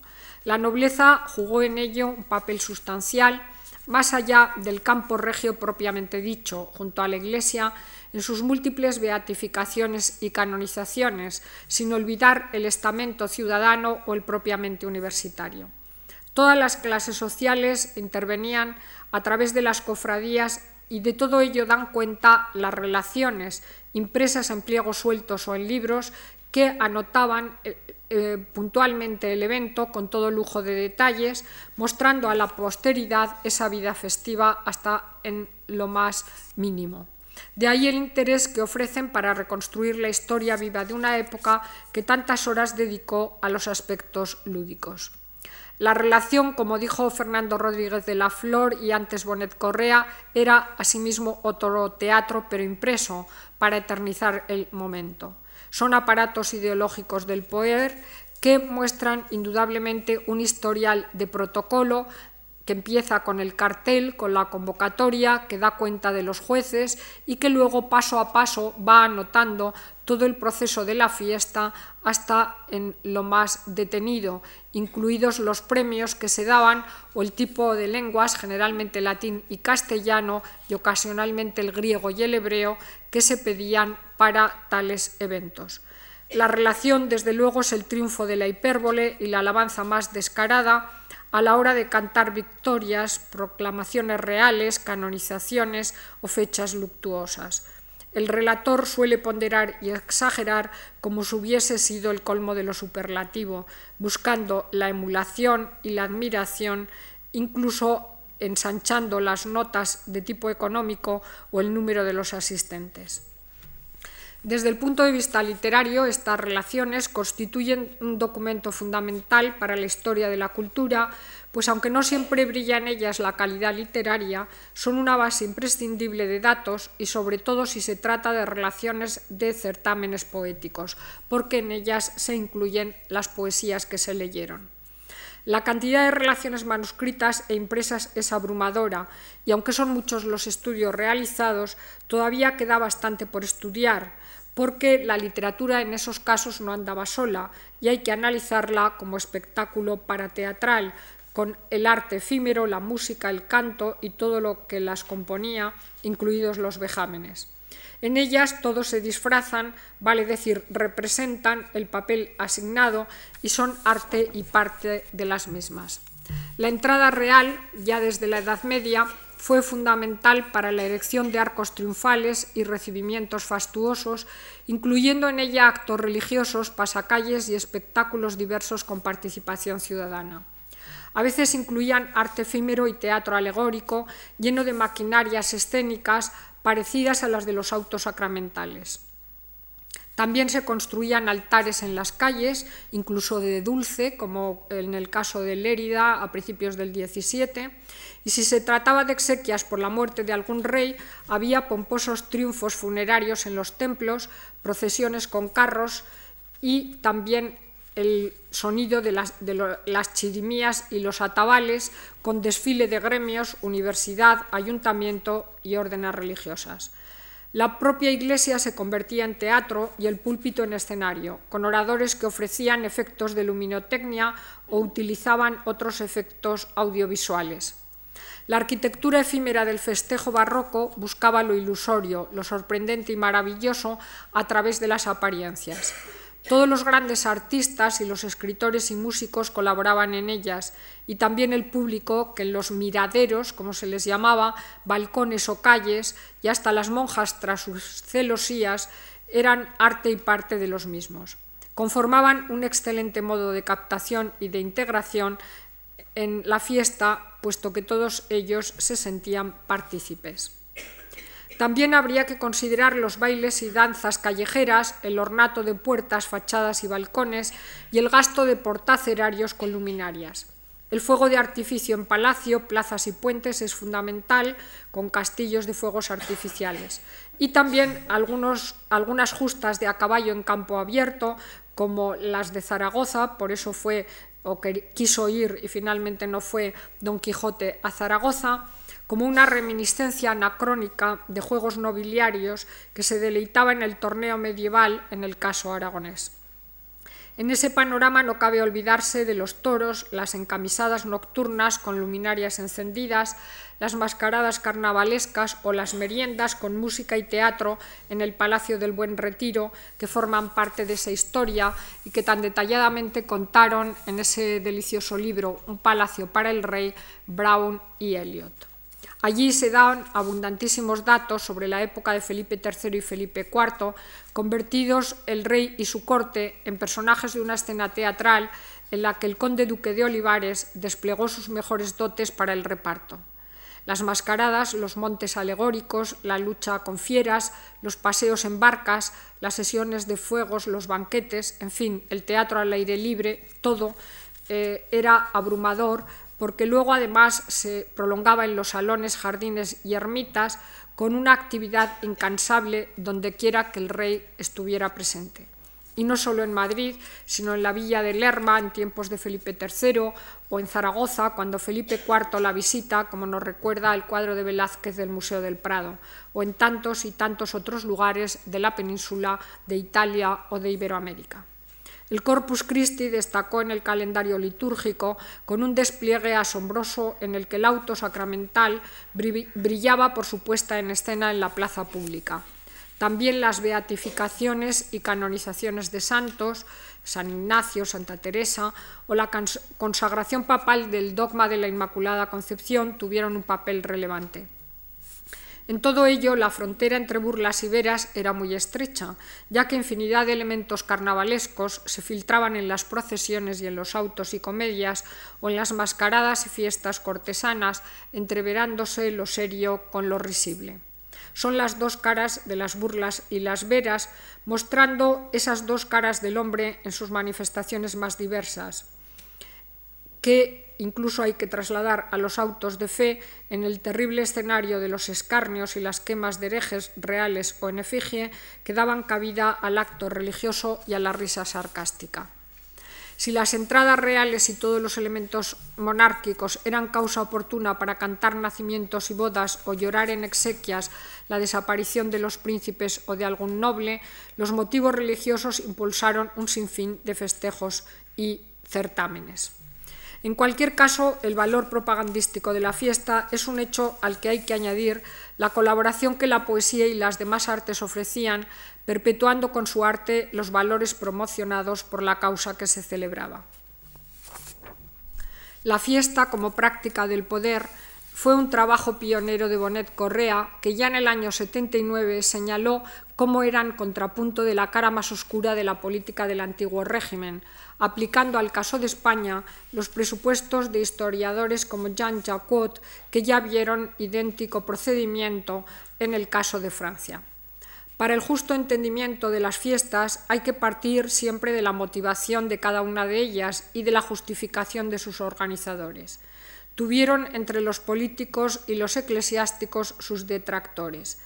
La nobleza jugó en ello un papel sustancial, más allá del campo regio propiamente dicho, junto a la Iglesia, en sus múltiples beatificaciones y canonizaciones, sin olvidar el estamento ciudadano o el propiamente universitario. Todas las clases sociales intervenían a través de las cofradías y de todo ello dan cuenta las relaciones impresas en pliegos sueltos o en libros que anotaban eh, puntualmente el evento con todo lujo de detalles, mostrando a la posteridad esa vida festiva hasta en lo más mínimo. De ahí el interés que ofrecen para reconstruir la historia viva de una época que tantas horas dedicó a los aspectos lúdicos. La relación, como dijo Fernando Rodríguez de la Flor y antes Bonet Correa, era asimismo otro teatro pero impreso para eternizar el momento son aparatos ideológicos del poder que muestran indudablemente un historial de protocolo que empieza con el cartel, con la convocatoria, que da cuenta de los jueces y que luego paso a paso va anotando todo el proceso de la fiesta hasta en lo más detenido, incluidos los premios que se daban o el tipo de lenguas, generalmente latín y castellano y ocasionalmente el griego y el hebreo, que se pedían para tales eventos. La relación, desde luego, es el triunfo de la hipérbole y la alabanza más descarada a la hora de cantar victorias, proclamaciones reales, canonizaciones o fechas luctuosas. El relator suele ponderar y exagerar como si hubiese sido el colmo de lo superlativo, buscando la emulación y la admiración, incluso ensanchando las notas de tipo económico o el número de los asistentes. Desde el punto de vista literario, estas relaciones constituyen un documento fundamental para la historia de la cultura, pues aunque no siempre brilla en ellas la calidad literaria, son una base imprescindible de datos y sobre todo si se trata de relaciones de certámenes poéticos, porque en ellas se incluyen las poesías que se leyeron. La cantidad de relaciones manuscritas e impresas es abrumadora y aunque son muchos los estudios realizados, todavía queda bastante por estudiar, porque la literatura en esos casos no andaba sola y hay que analizarla como espectáculo para teatral, con el arte efímero, la música, el canto y todo lo que las componía, incluidos los vejámenes. En ellas todos se disfrazan, vale decir, representan el papel asignado y son arte y parte de las mismas. La entrada real, ya desde la Edad Media, fue fundamental para la erección de arcos triunfales y recibimientos fastuosos, incluyendo en ella actos religiosos, pasacalles y espectáculos diversos con participación ciudadana. A veces incluían arte efímero y teatro alegórico, lleno de maquinarias escénicas parecidas a las de los autos sacramentales. También se construían altares en las calles, incluso de dulce, como en el caso de Lérida a principios del 17, y si se trataba de exequias por la muerte de algún rey, había pomposos triunfos funerarios en los templos, procesiones con carros y también el sonido de las, de las chirimías y los atabales con desfile de gremios, universidad, ayuntamiento y órdenes religiosas. La propia iglesia se convertía en teatro y el púlpito en escenario, con oradores que ofrecían efectos de luminotecnia o utilizaban otros efectos audiovisuales. La arquitectura efímera del festejo barroco buscaba lo ilusorio, lo sorprendente y maravilloso a través de las apariencias. Todos los grandes artistas y los escritores y músicos colaboraban en ellas y también el público que en los miraderos, como se les llamaba, balcones o calles y hasta las monjas tras sus celosías eran arte y parte de los mismos. Conformaban un excelente modo de captación y de integración en la fiesta, puesto que todos ellos se sentían partícipes. También habría que considerar los bailes y danzas callejeras, el ornato de puertas, fachadas y balcones y el gasto de portacerarios con luminarias. El fuego de artificio en palacio, plazas y puentes es fundamental, con castillos de fuegos artificiales. Y también algunas justas de a caballo en campo abierto, como las de Zaragoza, por eso fue o quiso ir y finalmente no fue Don Quijote a Zaragoza, como una reminiscencia anacrónica de juegos nobiliarios que se deleitaba en el torneo medieval en el caso aragonés. En ese panorama no cabe olvidarse de los toros, las encamisadas nocturnas con luminarias encendidas, las mascaradas carnavalescas o las meriendas con música y teatro en el Palacio del Buen Retiro, que forman parte de esa historia y que tan detalladamente contaron en ese delicioso libro Un Palacio para el Rey, Brown y Eliot. Allí se dan abundantísimos datos sobre la época de Felipe III y Felipe IV, convertidos el rey y su corte en personajes de una escena teatral en la que el conde duque de Olivares desplegó sus mejores dotes para el reparto. Las mascaradas, los montes alegóricos, la lucha con fieras, los paseos en barcas, las sesiones de fuegos, los banquetes, en fin, el teatro al aire libre, todo eh, era abrumador porque luego además se prolongaba en los salones, jardines y ermitas con una actividad incansable donde quiera que el rey estuviera presente. Y no solo en Madrid, sino en la villa de Lerma en tiempos de Felipe III o en Zaragoza cuando Felipe IV la visita, como nos recuerda el cuadro de Velázquez del Museo del Prado, o en tantos y tantos otros lugares de la península de Italia o de Iberoamérica. El Corpus Christi destacó en el calendario litúrgico con un despliegue asombroso en el que el auto sacramental brillaba por su puesta en escena en la plaza pública. También las beatificaciones y canonizaciones de santos, San Ignacio, Santa Teresa, o la consagración papal del dogma de la Inmaculada Concepción tuvieron un papel relevante. En todo ello, la frontera entre burlas y veras era muy estrecha, ya que infinidad de elementos carnavalescos se filtraban en las procesiones y en los autos y comedias o en las mascaradas y fiestas cortesanas, entreverándose lo serio con lo risible. Son las dos caras de las burlas y las veras, mostrando esas dos caras del hombre en sus manifestaciones más diversas, que incluso hay que trasladar a los autos de fe en el terrible escenario de los escarnios y las quemas de herejes reales o en efigie que daban cabida al acto religioso y a la risa sarcástica. Si las entradas reales y todos los elementos monárquicos eran causa oportuna para cantar nacimientos y bodas o llorar en exequias la desaparición de los príncipes o de algún noble, los motivos religiosos impulsaron un sinfín de festejos y certámenes. En cualquier caso, el valor propagandístico de la fiesta es un hecho al que hay que añadir la colaboración que la poesía y las demás artes ofrecían, perpetuando con su arte los valores promocionados por la causa que se celebraba. La fiesta como práctica del poder fue un trabajo pionero de Bonet Correa, que ya en el año 79 señaló cómo eran contrapunto de la cara más oscura de la política del antiguo régimen, aplicando al caso de España los presupuestos de historiadores como Jean Jacquot, que ya vieron idéntico procedimiento en el caso de Francia. Para el justo entendimiento de las fiestas hay que partir siempre de la motivación de cada una de ellas y de la justificación de sus organizadores. Tuvieron entre los políticos y los eclesiásticos sus detractores.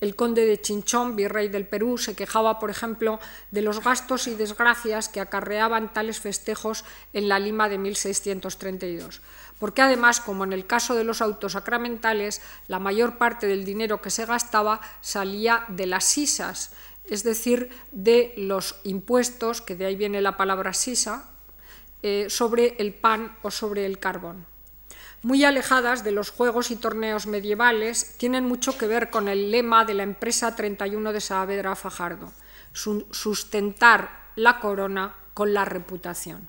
El conde de Chinchón, virrey del Perú, se quejaba, por ejemplo, de los gastos y desgracias que acarreaban tales festejos en la Lima de 1632, porque además, como en el caso de los autos sacramentales, la mayor parte del dinero que se gastaba salía de las sisas, es decir, de los impuestos, que de ahí viene la palabra sisa, eh, sobre el pan o sobre el carbón muy alejadas de los juegos y torneos medievales, tienen mucho que ver con el lema de la empresa 31 de Saavedra Fajardo, sustentar la corona con la reputación.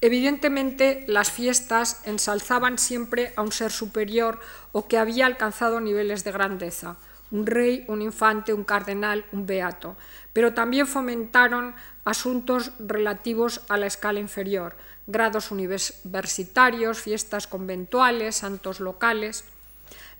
Evidentemente, las fiestas ensalzaban siempre a un ser superior o que había alcanzado niveles de grandeza, un rey, un infante, un cardenal, un beato, pero también fomentaron asuntos relativos a la escala inferior, grados universitarios, fiestas conventuales, santos locales.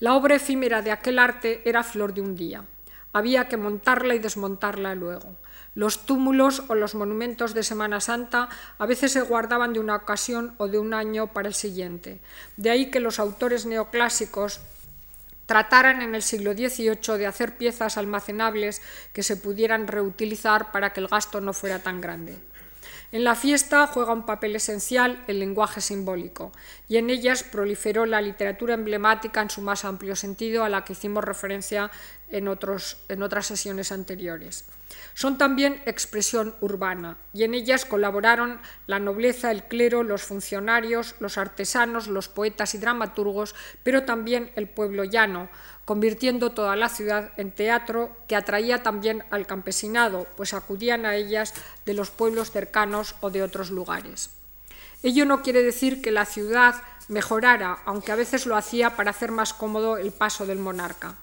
La obra efímera de aquel arte era flor de un día. Había que montarla y desmontarla luego. Los túmulos o los monumentos de Semana Santa a veces se guardaban de una ocasión o de un año para el siguiente. De ahí que los autores neoclásicos trataran en el siglo XVIII de hacer piezas almacenables que se pudieran reutilizar para que el gasto no fuera tan grande. En la fiesta juega un papel esencial el lenguaje simbólico y en ellas proliferó la literatura emblemática en su más amplio sentido a la que hicimos referencia en, otros, en otras sesiones anteriores. Son también expresión urbana y en ellas colaboraron la nobleza, el clero, los funcionarios, los artesanos, los poetas y dramaturgos, pero también el pueblo llano, convirtiendo toda la ciudad en teatro que atraía también al campesinado, pues acudían a ellas de los pueblos cercanos o de otros lugares. Ello no quiere decir que la ciudad mejorara, aunque a veces lo hacía para hacer más cómodo el paso del monarca.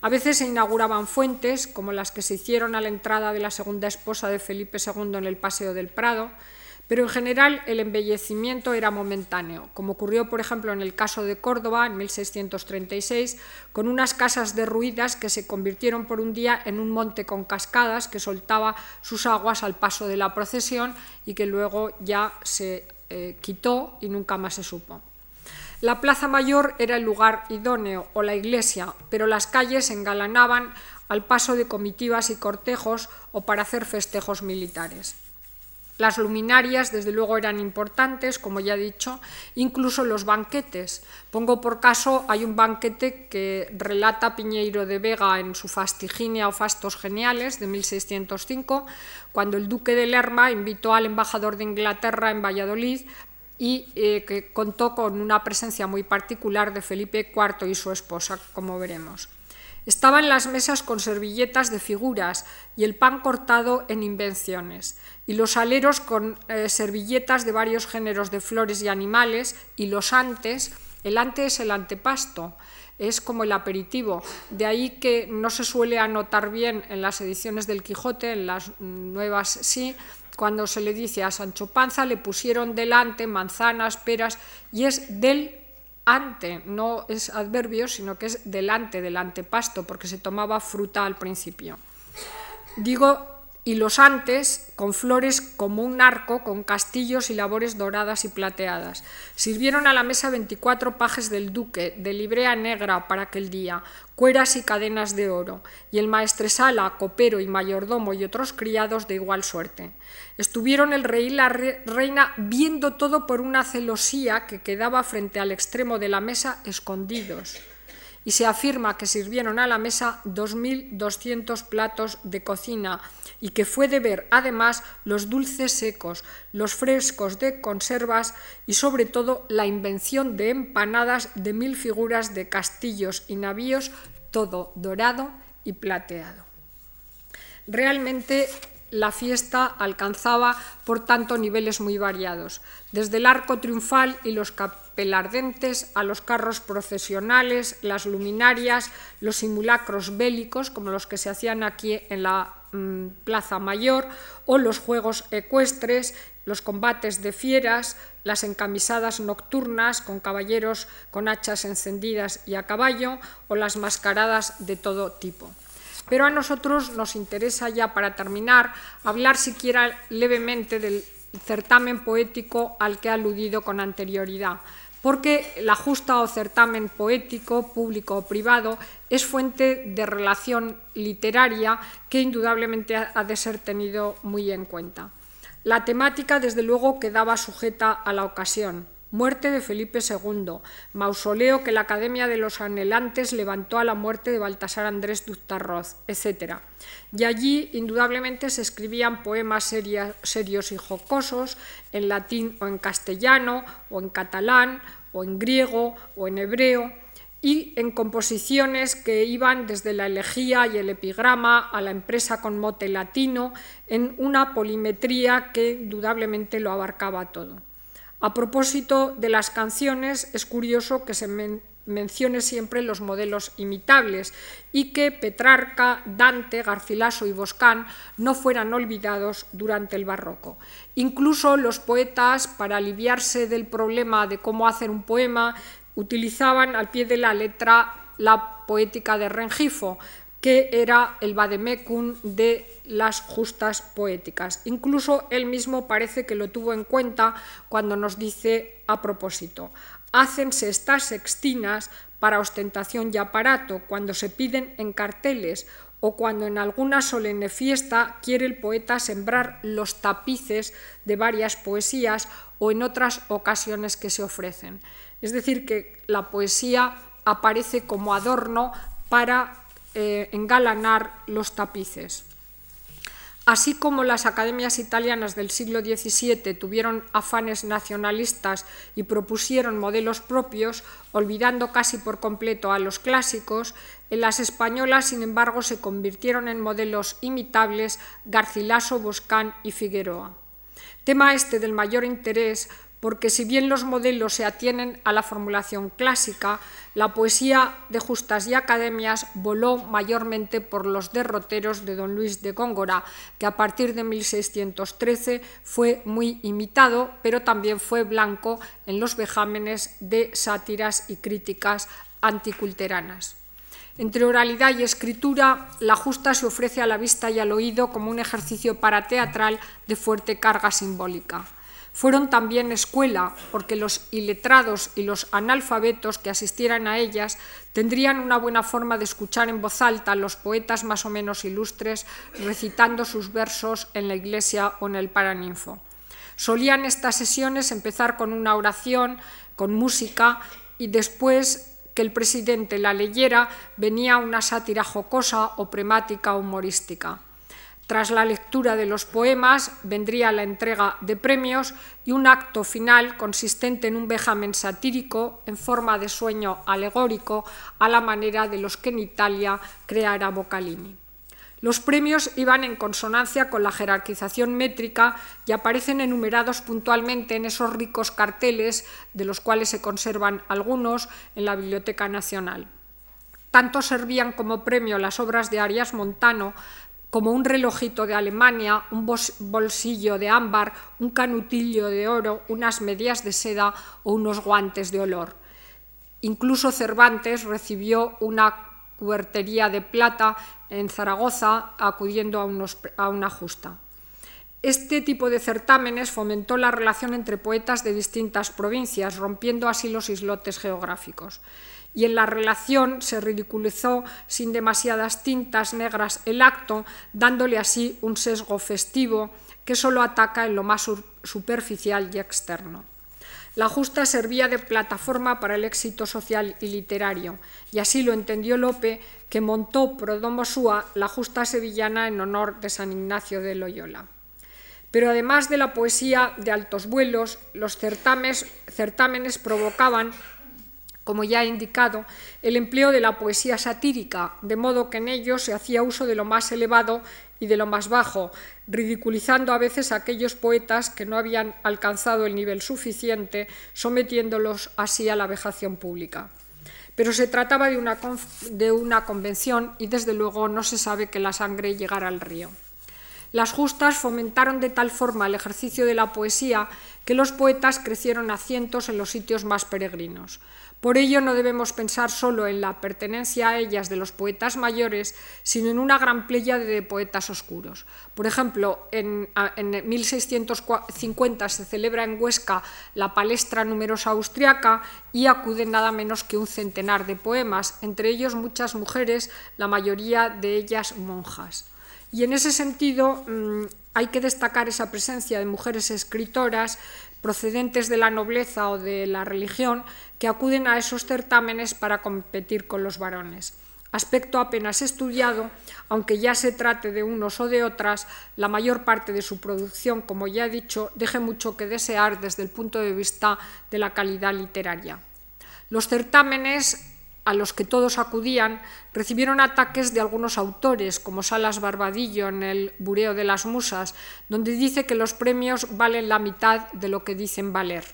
A veces se inauguraban fuentes, como las que se hicieron a la entrada de la segunda esposa de Felipe II en el Paseo del Prado, pero en general el embellecimiento era momentáneo, como ocurrió por ejemplo en el caso de Córdoba en 1636, con unas casas derruidas que se convirtieron por un día en un monte con cascadas que soltaba sus aguas al paso de la procesión y que luego ya se eh, quitó y nunca más se supo. La Plaza Mayor era el lugar idóneo o la iglesia, pero las calles se engalanaban al paso de comitivas y cortejos o para hacer festejos militares. Las luminarias, desde luego, eran importantes, como ya he dicho, incluso los banquetes. Pongo por caso, hay un banquete que relata Piñeiro de Vega en su Fastiginia o Fastos Geniales de 1605, cuando el duque de Lerma invitó al embajador de Inglaterra en Valladolid y eh, que contó con una presencia muy particular de Felipe IV y su esposa, como veremos. Estaban las mesas con servilletas de figuras y el pan cortado en invenciones, y los aleros con eh, servilletas de varios géneros de flores y animales, y los antes, el ante es el antepasto, es como el aperitivo. De ahí que no se suele anotar bien en las ediciones del Quijote, en las nuevas sí, cuando se le dice a Sancho Panza le pusieron delante manzanas, peras, y es del ante, no es adverbio, sino que es delante del antepasto, porque se tomaba fruta al principio. Digo y los antes con flores como un arco, con castillos y labores doradas y plateadas. Sirvieron a la mesa 24 pajes del duque, de librea negra para aquel día, cueras y cadenas de oro, y el maestresala, copero y mayordomo y otros criados de igual suerte. Estuvieron el rey y la reina viendo todo por una celosía que quedaba frente al extremo de la mesa escondidos y se afirma que sirvieron a la mesa 2.200 platos de cocina y que fue de ver además los dulces secos, los frescos de conservas y sobre todo la invención de empanadas de mil figuras de castillos y navíos, todo dorado y plateado. Realmente la fiesta alcanzaba, por tanto, niveles muy variados, desde el arco triunfal y los capelardentes a los carros procesionales, las luminarias, los simulacros bélicos, como los que se hacían aquí en la mm, Plaza Mayor, o los juegos ecuestres, los combates de fieras, las encamisadas nocturnas con caballeros con hachas encendidas y a caballo, o las mascaradas de todo tipo. Pero a nosotros nos interesa ya para terminar hablar siquiera levemente del certamen poético al que he aludido con anterioridad, porque la justa o certamen poético, público o privado, es fuente de relación literaria que indudablemente ha de ser tenido muy en cuenta. La temática, desde luego, quedaba sujeta a la ocasión. Muerte de Felipe II, mausoleo que la Academia de los Anhelantes levantó a la muerte de Baltasar Andrés Ductarroz, etc. Y allí, indudablemente, se escribían poemas serios y jocosos, en latín o en castellano, o en catalán, o en griego, o en hebreo, y en composiciones que iban desde la elegía y el epigrama a la empresa con mote latino, en una polimetría que indudablemente lo abarcaba todo. A propósito de las canciones, es curioso que se mencione siempre los modelos imitables y que Petrarca, Dante, Garcilaso y Boscán no fueran olvidados durante el barroco. Incluso los poetas, para aliviarse del problema de cómo hacer un poema, utilizaban al pie de la letra la poética de Rengifo, que era el vademecum de las justas poéticas. Incluso él mismo parece que lo tuvo en cuenta cuando nos dice a propósito, hácense estas sextinas para ostentación y aparato cuando se piden en carteles o cuando en alguna solemne fiesta quiere el poeta sembrar los tapices de varias poesías o en otras ocasiones que se ofrecen. Es decir, que la poesía aparece como adorno para eh, engalanar los tapices. Así como las academias italianas del siglo XVII tuvieron afanes nacionalistas y propusieron modelos propios, olvidando casi por completo a los clásicos, en las españolas, sin embargo, se convirtieron en modelos imitables Garcilaso, Boscán y Figueroa. Tema este del mayor interés porque si bien los modelos se atienen a la formulación clásica, la poesía de justas y academias voló mayormente por los derroteros de don Luis de Góngora, que a partir de 1613 fue muy imitado, pero también fue blanco en los vejámenes de sátiras y críticas anticulteranas. Entre oralidad y escritura, la justa se ofrece a la vista y al oído como un ejercicio parateatral de fuerte carga simbólica. Fueron también escuela, porque los iletrados y los analfabetos que asistieran a ellas tendrían una buena forma de escuchar en voz alta a los poetas más o menos ilustres recitando sus versos en la iglesia o en el Paraninfo. Solían estas sesiones empezar con una oración, con música y después que el presidente la leyera venía una sátira jocosa o premática humorística. Tras la lectura de los poemas vendría la entrega de premios y un acto final consistente en un vejamen satírico en forma de sueño alegórico a la manera de los que en Italia creara Boccalini. Los premios iban en consonancia con la jerarquización métrica y aparecen enumerados puntualmente en esos ricos carteles, de los cuales se conservan algunos en la Biblioteca Nacional. Tanto servían como premio las obras de Arias Montano como un relojito de Alemania, un bolsillo de ámbar, un canutillo de oro, unas medias de seda o unos guantes de olor. Incluso Cervantes recibió una cubertería de plata en Zaragoza acudiendo a, a una justa. Este tipo de certámenes fomentó la relación entre poetas de distintas provincias, rompiendo así los islotes geográficos y en la relación se ridiculizó sin demasiadas tintas negras el acto, dándole así un sesgo festivo que solo ataca en lo más superficial y externo. La justa servía de plataforma para el éxito social y literario, y así lo entendió Lope, que montó Prodomosúa la justa sevillana en honor de San Ignacio de Loyola. Pero además de la poesía de altos vuelos, los certámenes provocaban como ya he indicado, el empleo de la poesía satírica, de modo que en ello se hacía uso de lo más elevado y de lo más bajo, ridiculizando a veces a aquellos poetas que no habían alcanzado el nivel suficiente, sometiéndolos así a la vejación pública. Pero se trataba de una, de una convención y desde luego no se sabe que la sangre llegara al río. Las justas fomentaron de tal forma el ejercicio de la poesía que los poetas crecieron a cientos en los sitios más peregrinos. Por ello no debemos pensar solo en la pertenencia a ellas de los poetas mayores, sino en una gran playa de poetas oscuros. Por ejemplo, en, en 1650 se celebra en Huesca la palestra numerosa austriaca y acuden nada menos que un centenar de poemas, entre ellos muchas mujeres, la mayoría de ellas monjas. Y en ese sentido mm, hay que destacar esa presencia de mujeres escritoras procedentes de la nobleza o de la religión que acuden a esos certámenes para competir con los varones. Aspecto apenas estudiado, aunque ya se trate de unos o de otras, la mayor parte de su producción, como ya he dicho, deje mucho que desear desde el punto de vista de la calidad literaria. Los certámenes a los que todos acudían, recibieron ataques de algunos autores, como Salas Barbadillo en el Bureo de las Musas, donde dice que los premios valen la mitad de lo que dicen valer.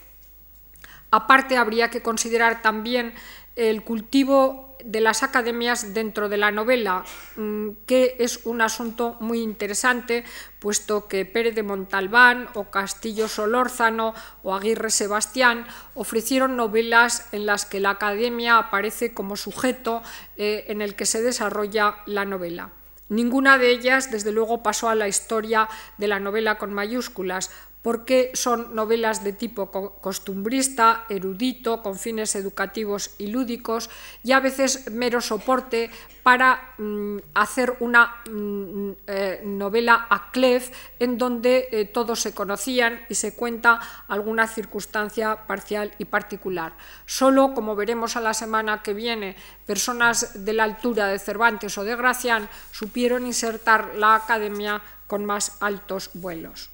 Aparte, habría que considerar también el cultivo de las academias dentro de la novela, mm, que es un asunto muy interesante, puesto que Pérez de Montalbán o Castillo Solórzano o Aguirre Sebastián ofrecieron novelas en las que la academia aparece como sujeto eh, en el que se desarrolla la novela. Ninguna de ellas, desde luego, pasó a la historia de la novela con mayúsculas, porque son novelas de tipo costumbrista, erudito, con fines educativos y lúdicos, y a veces mero soporte para mm, hacer una mm, eh, novela a clef en donde eh, todos se conocían y se cuenta alguna circunstancia parcial y particular. Solo, como veremos a la semana que viene, personas de la altura de Cervantes o de Gracián supieron insertar la academia con más altos vuelos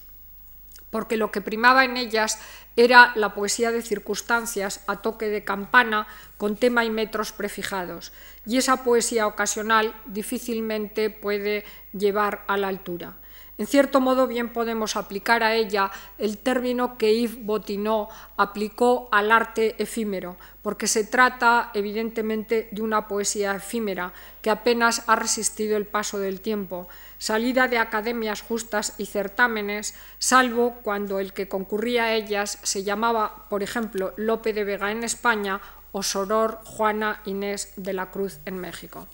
porque lo que primaba en ellas era la poesía de circunstancias a toque de campana con tema y metros prefijados, y esa poesía ocasional difícilmente puede llevar a la altura. En cierto modo, bien podemos aplicar a ella el término que Yves Bottineau aplicó al arte efímero, porque se trata evidentemente de una poesía efímera que apenas ha resistido el paso del tiempo, salida de academias justas y certámenes, salvo cuando el que concurría a ellas se llamaba, por ejemplo, Lope de Vega en España o Soror Juana Inés de la Cruz en México.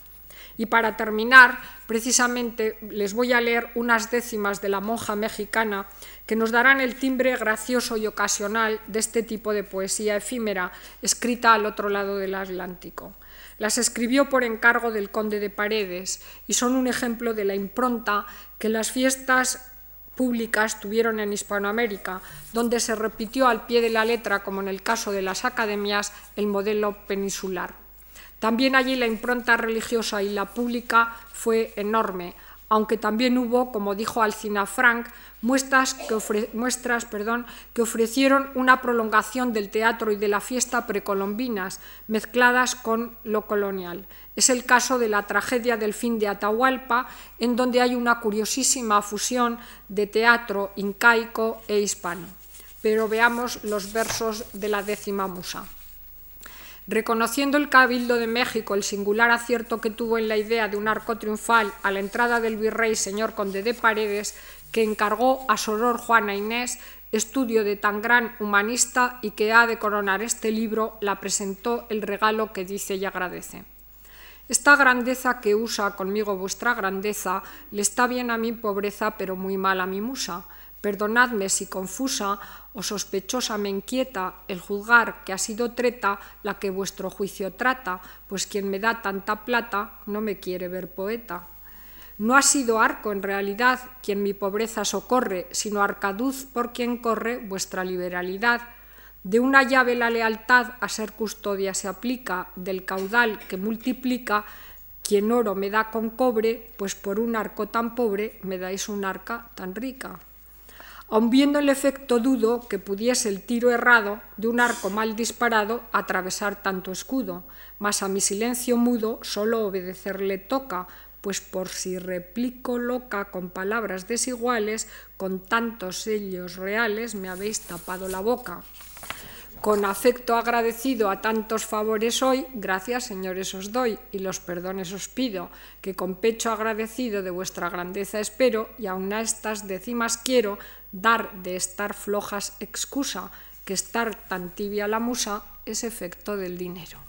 Y para terminar, precisamente les voy a leer unas décimas de la monja mexicana que nos darán el timbre gracioso y ocasional de este tipo de poesía efímera escrita al otro lado del Atlántico. Las escribió por encargo del conde de Paredes y son un ejemplo de la impronta que las fiestas públicas tuvieron en Hispanoamérica, donde se repitió al pie de la letra, como en el caso de las academias, el modelo peninsular. También allí la impronta religiosa y la pública fue enorme, aunque también hubo, como dijo Alcina Frank, muestras, que, que, ofrecieron una prolongación del teatro y de la fiesta precolombinas, mezcladas con lo colonial. Es el caso de la tragedia del fin de Atahualpa, en donde hay una curiosísima fusión de teatro incaico e hispano. Pero veamos los versos de la décima musa. Reconociendo el Cabildo de México el singular acierto que tuvo en la idea de un arco triunfal a la entrada del virrey señor conde de Paredes, que encargó a Soror Juana Inés estudio de tan gran humanista y que ha de coronar este libro, la presentó el regalo que dice y agradece. Esta grandeza que usa conmigo vuestra grandeza, le está bien a mi pobreza, pero muy mal a mi musa. Perdonadme si confusa o sospechosa me inquieta el juzgar que ha sido treta la que vuestro juicio trata, pues quien me da tanta plata no me quiere ver poeta. No ha sido arco en realidad quien mi pobreza socorre, sino arcaduz por quien corre vuestra liberalidad. De una llave la lealtad a ser custodia se aplica, del caudal que multiplica, quien oro me da con cobre, pues por un arco tan pobre me dais un arca tan rica. Aun viendo el efecto dudo que pudiese el tiro errado de un arco mal disparado atravesar tanto escudo, mas a mi silencio mudo solo obedecerle toca, pues por si replico loca con palabras desiguales, con tantos sellos reales me habéis tapado la boca. Con afecto agradecido a tantos favores hoy, gracias señores os doy y los perdones os pido, que con pecho agradecido de vuestra grandeza espero y aun a estas décimas quiero dar de estar flojas excusa, que estar tan tibia la musa es efecto del dinero.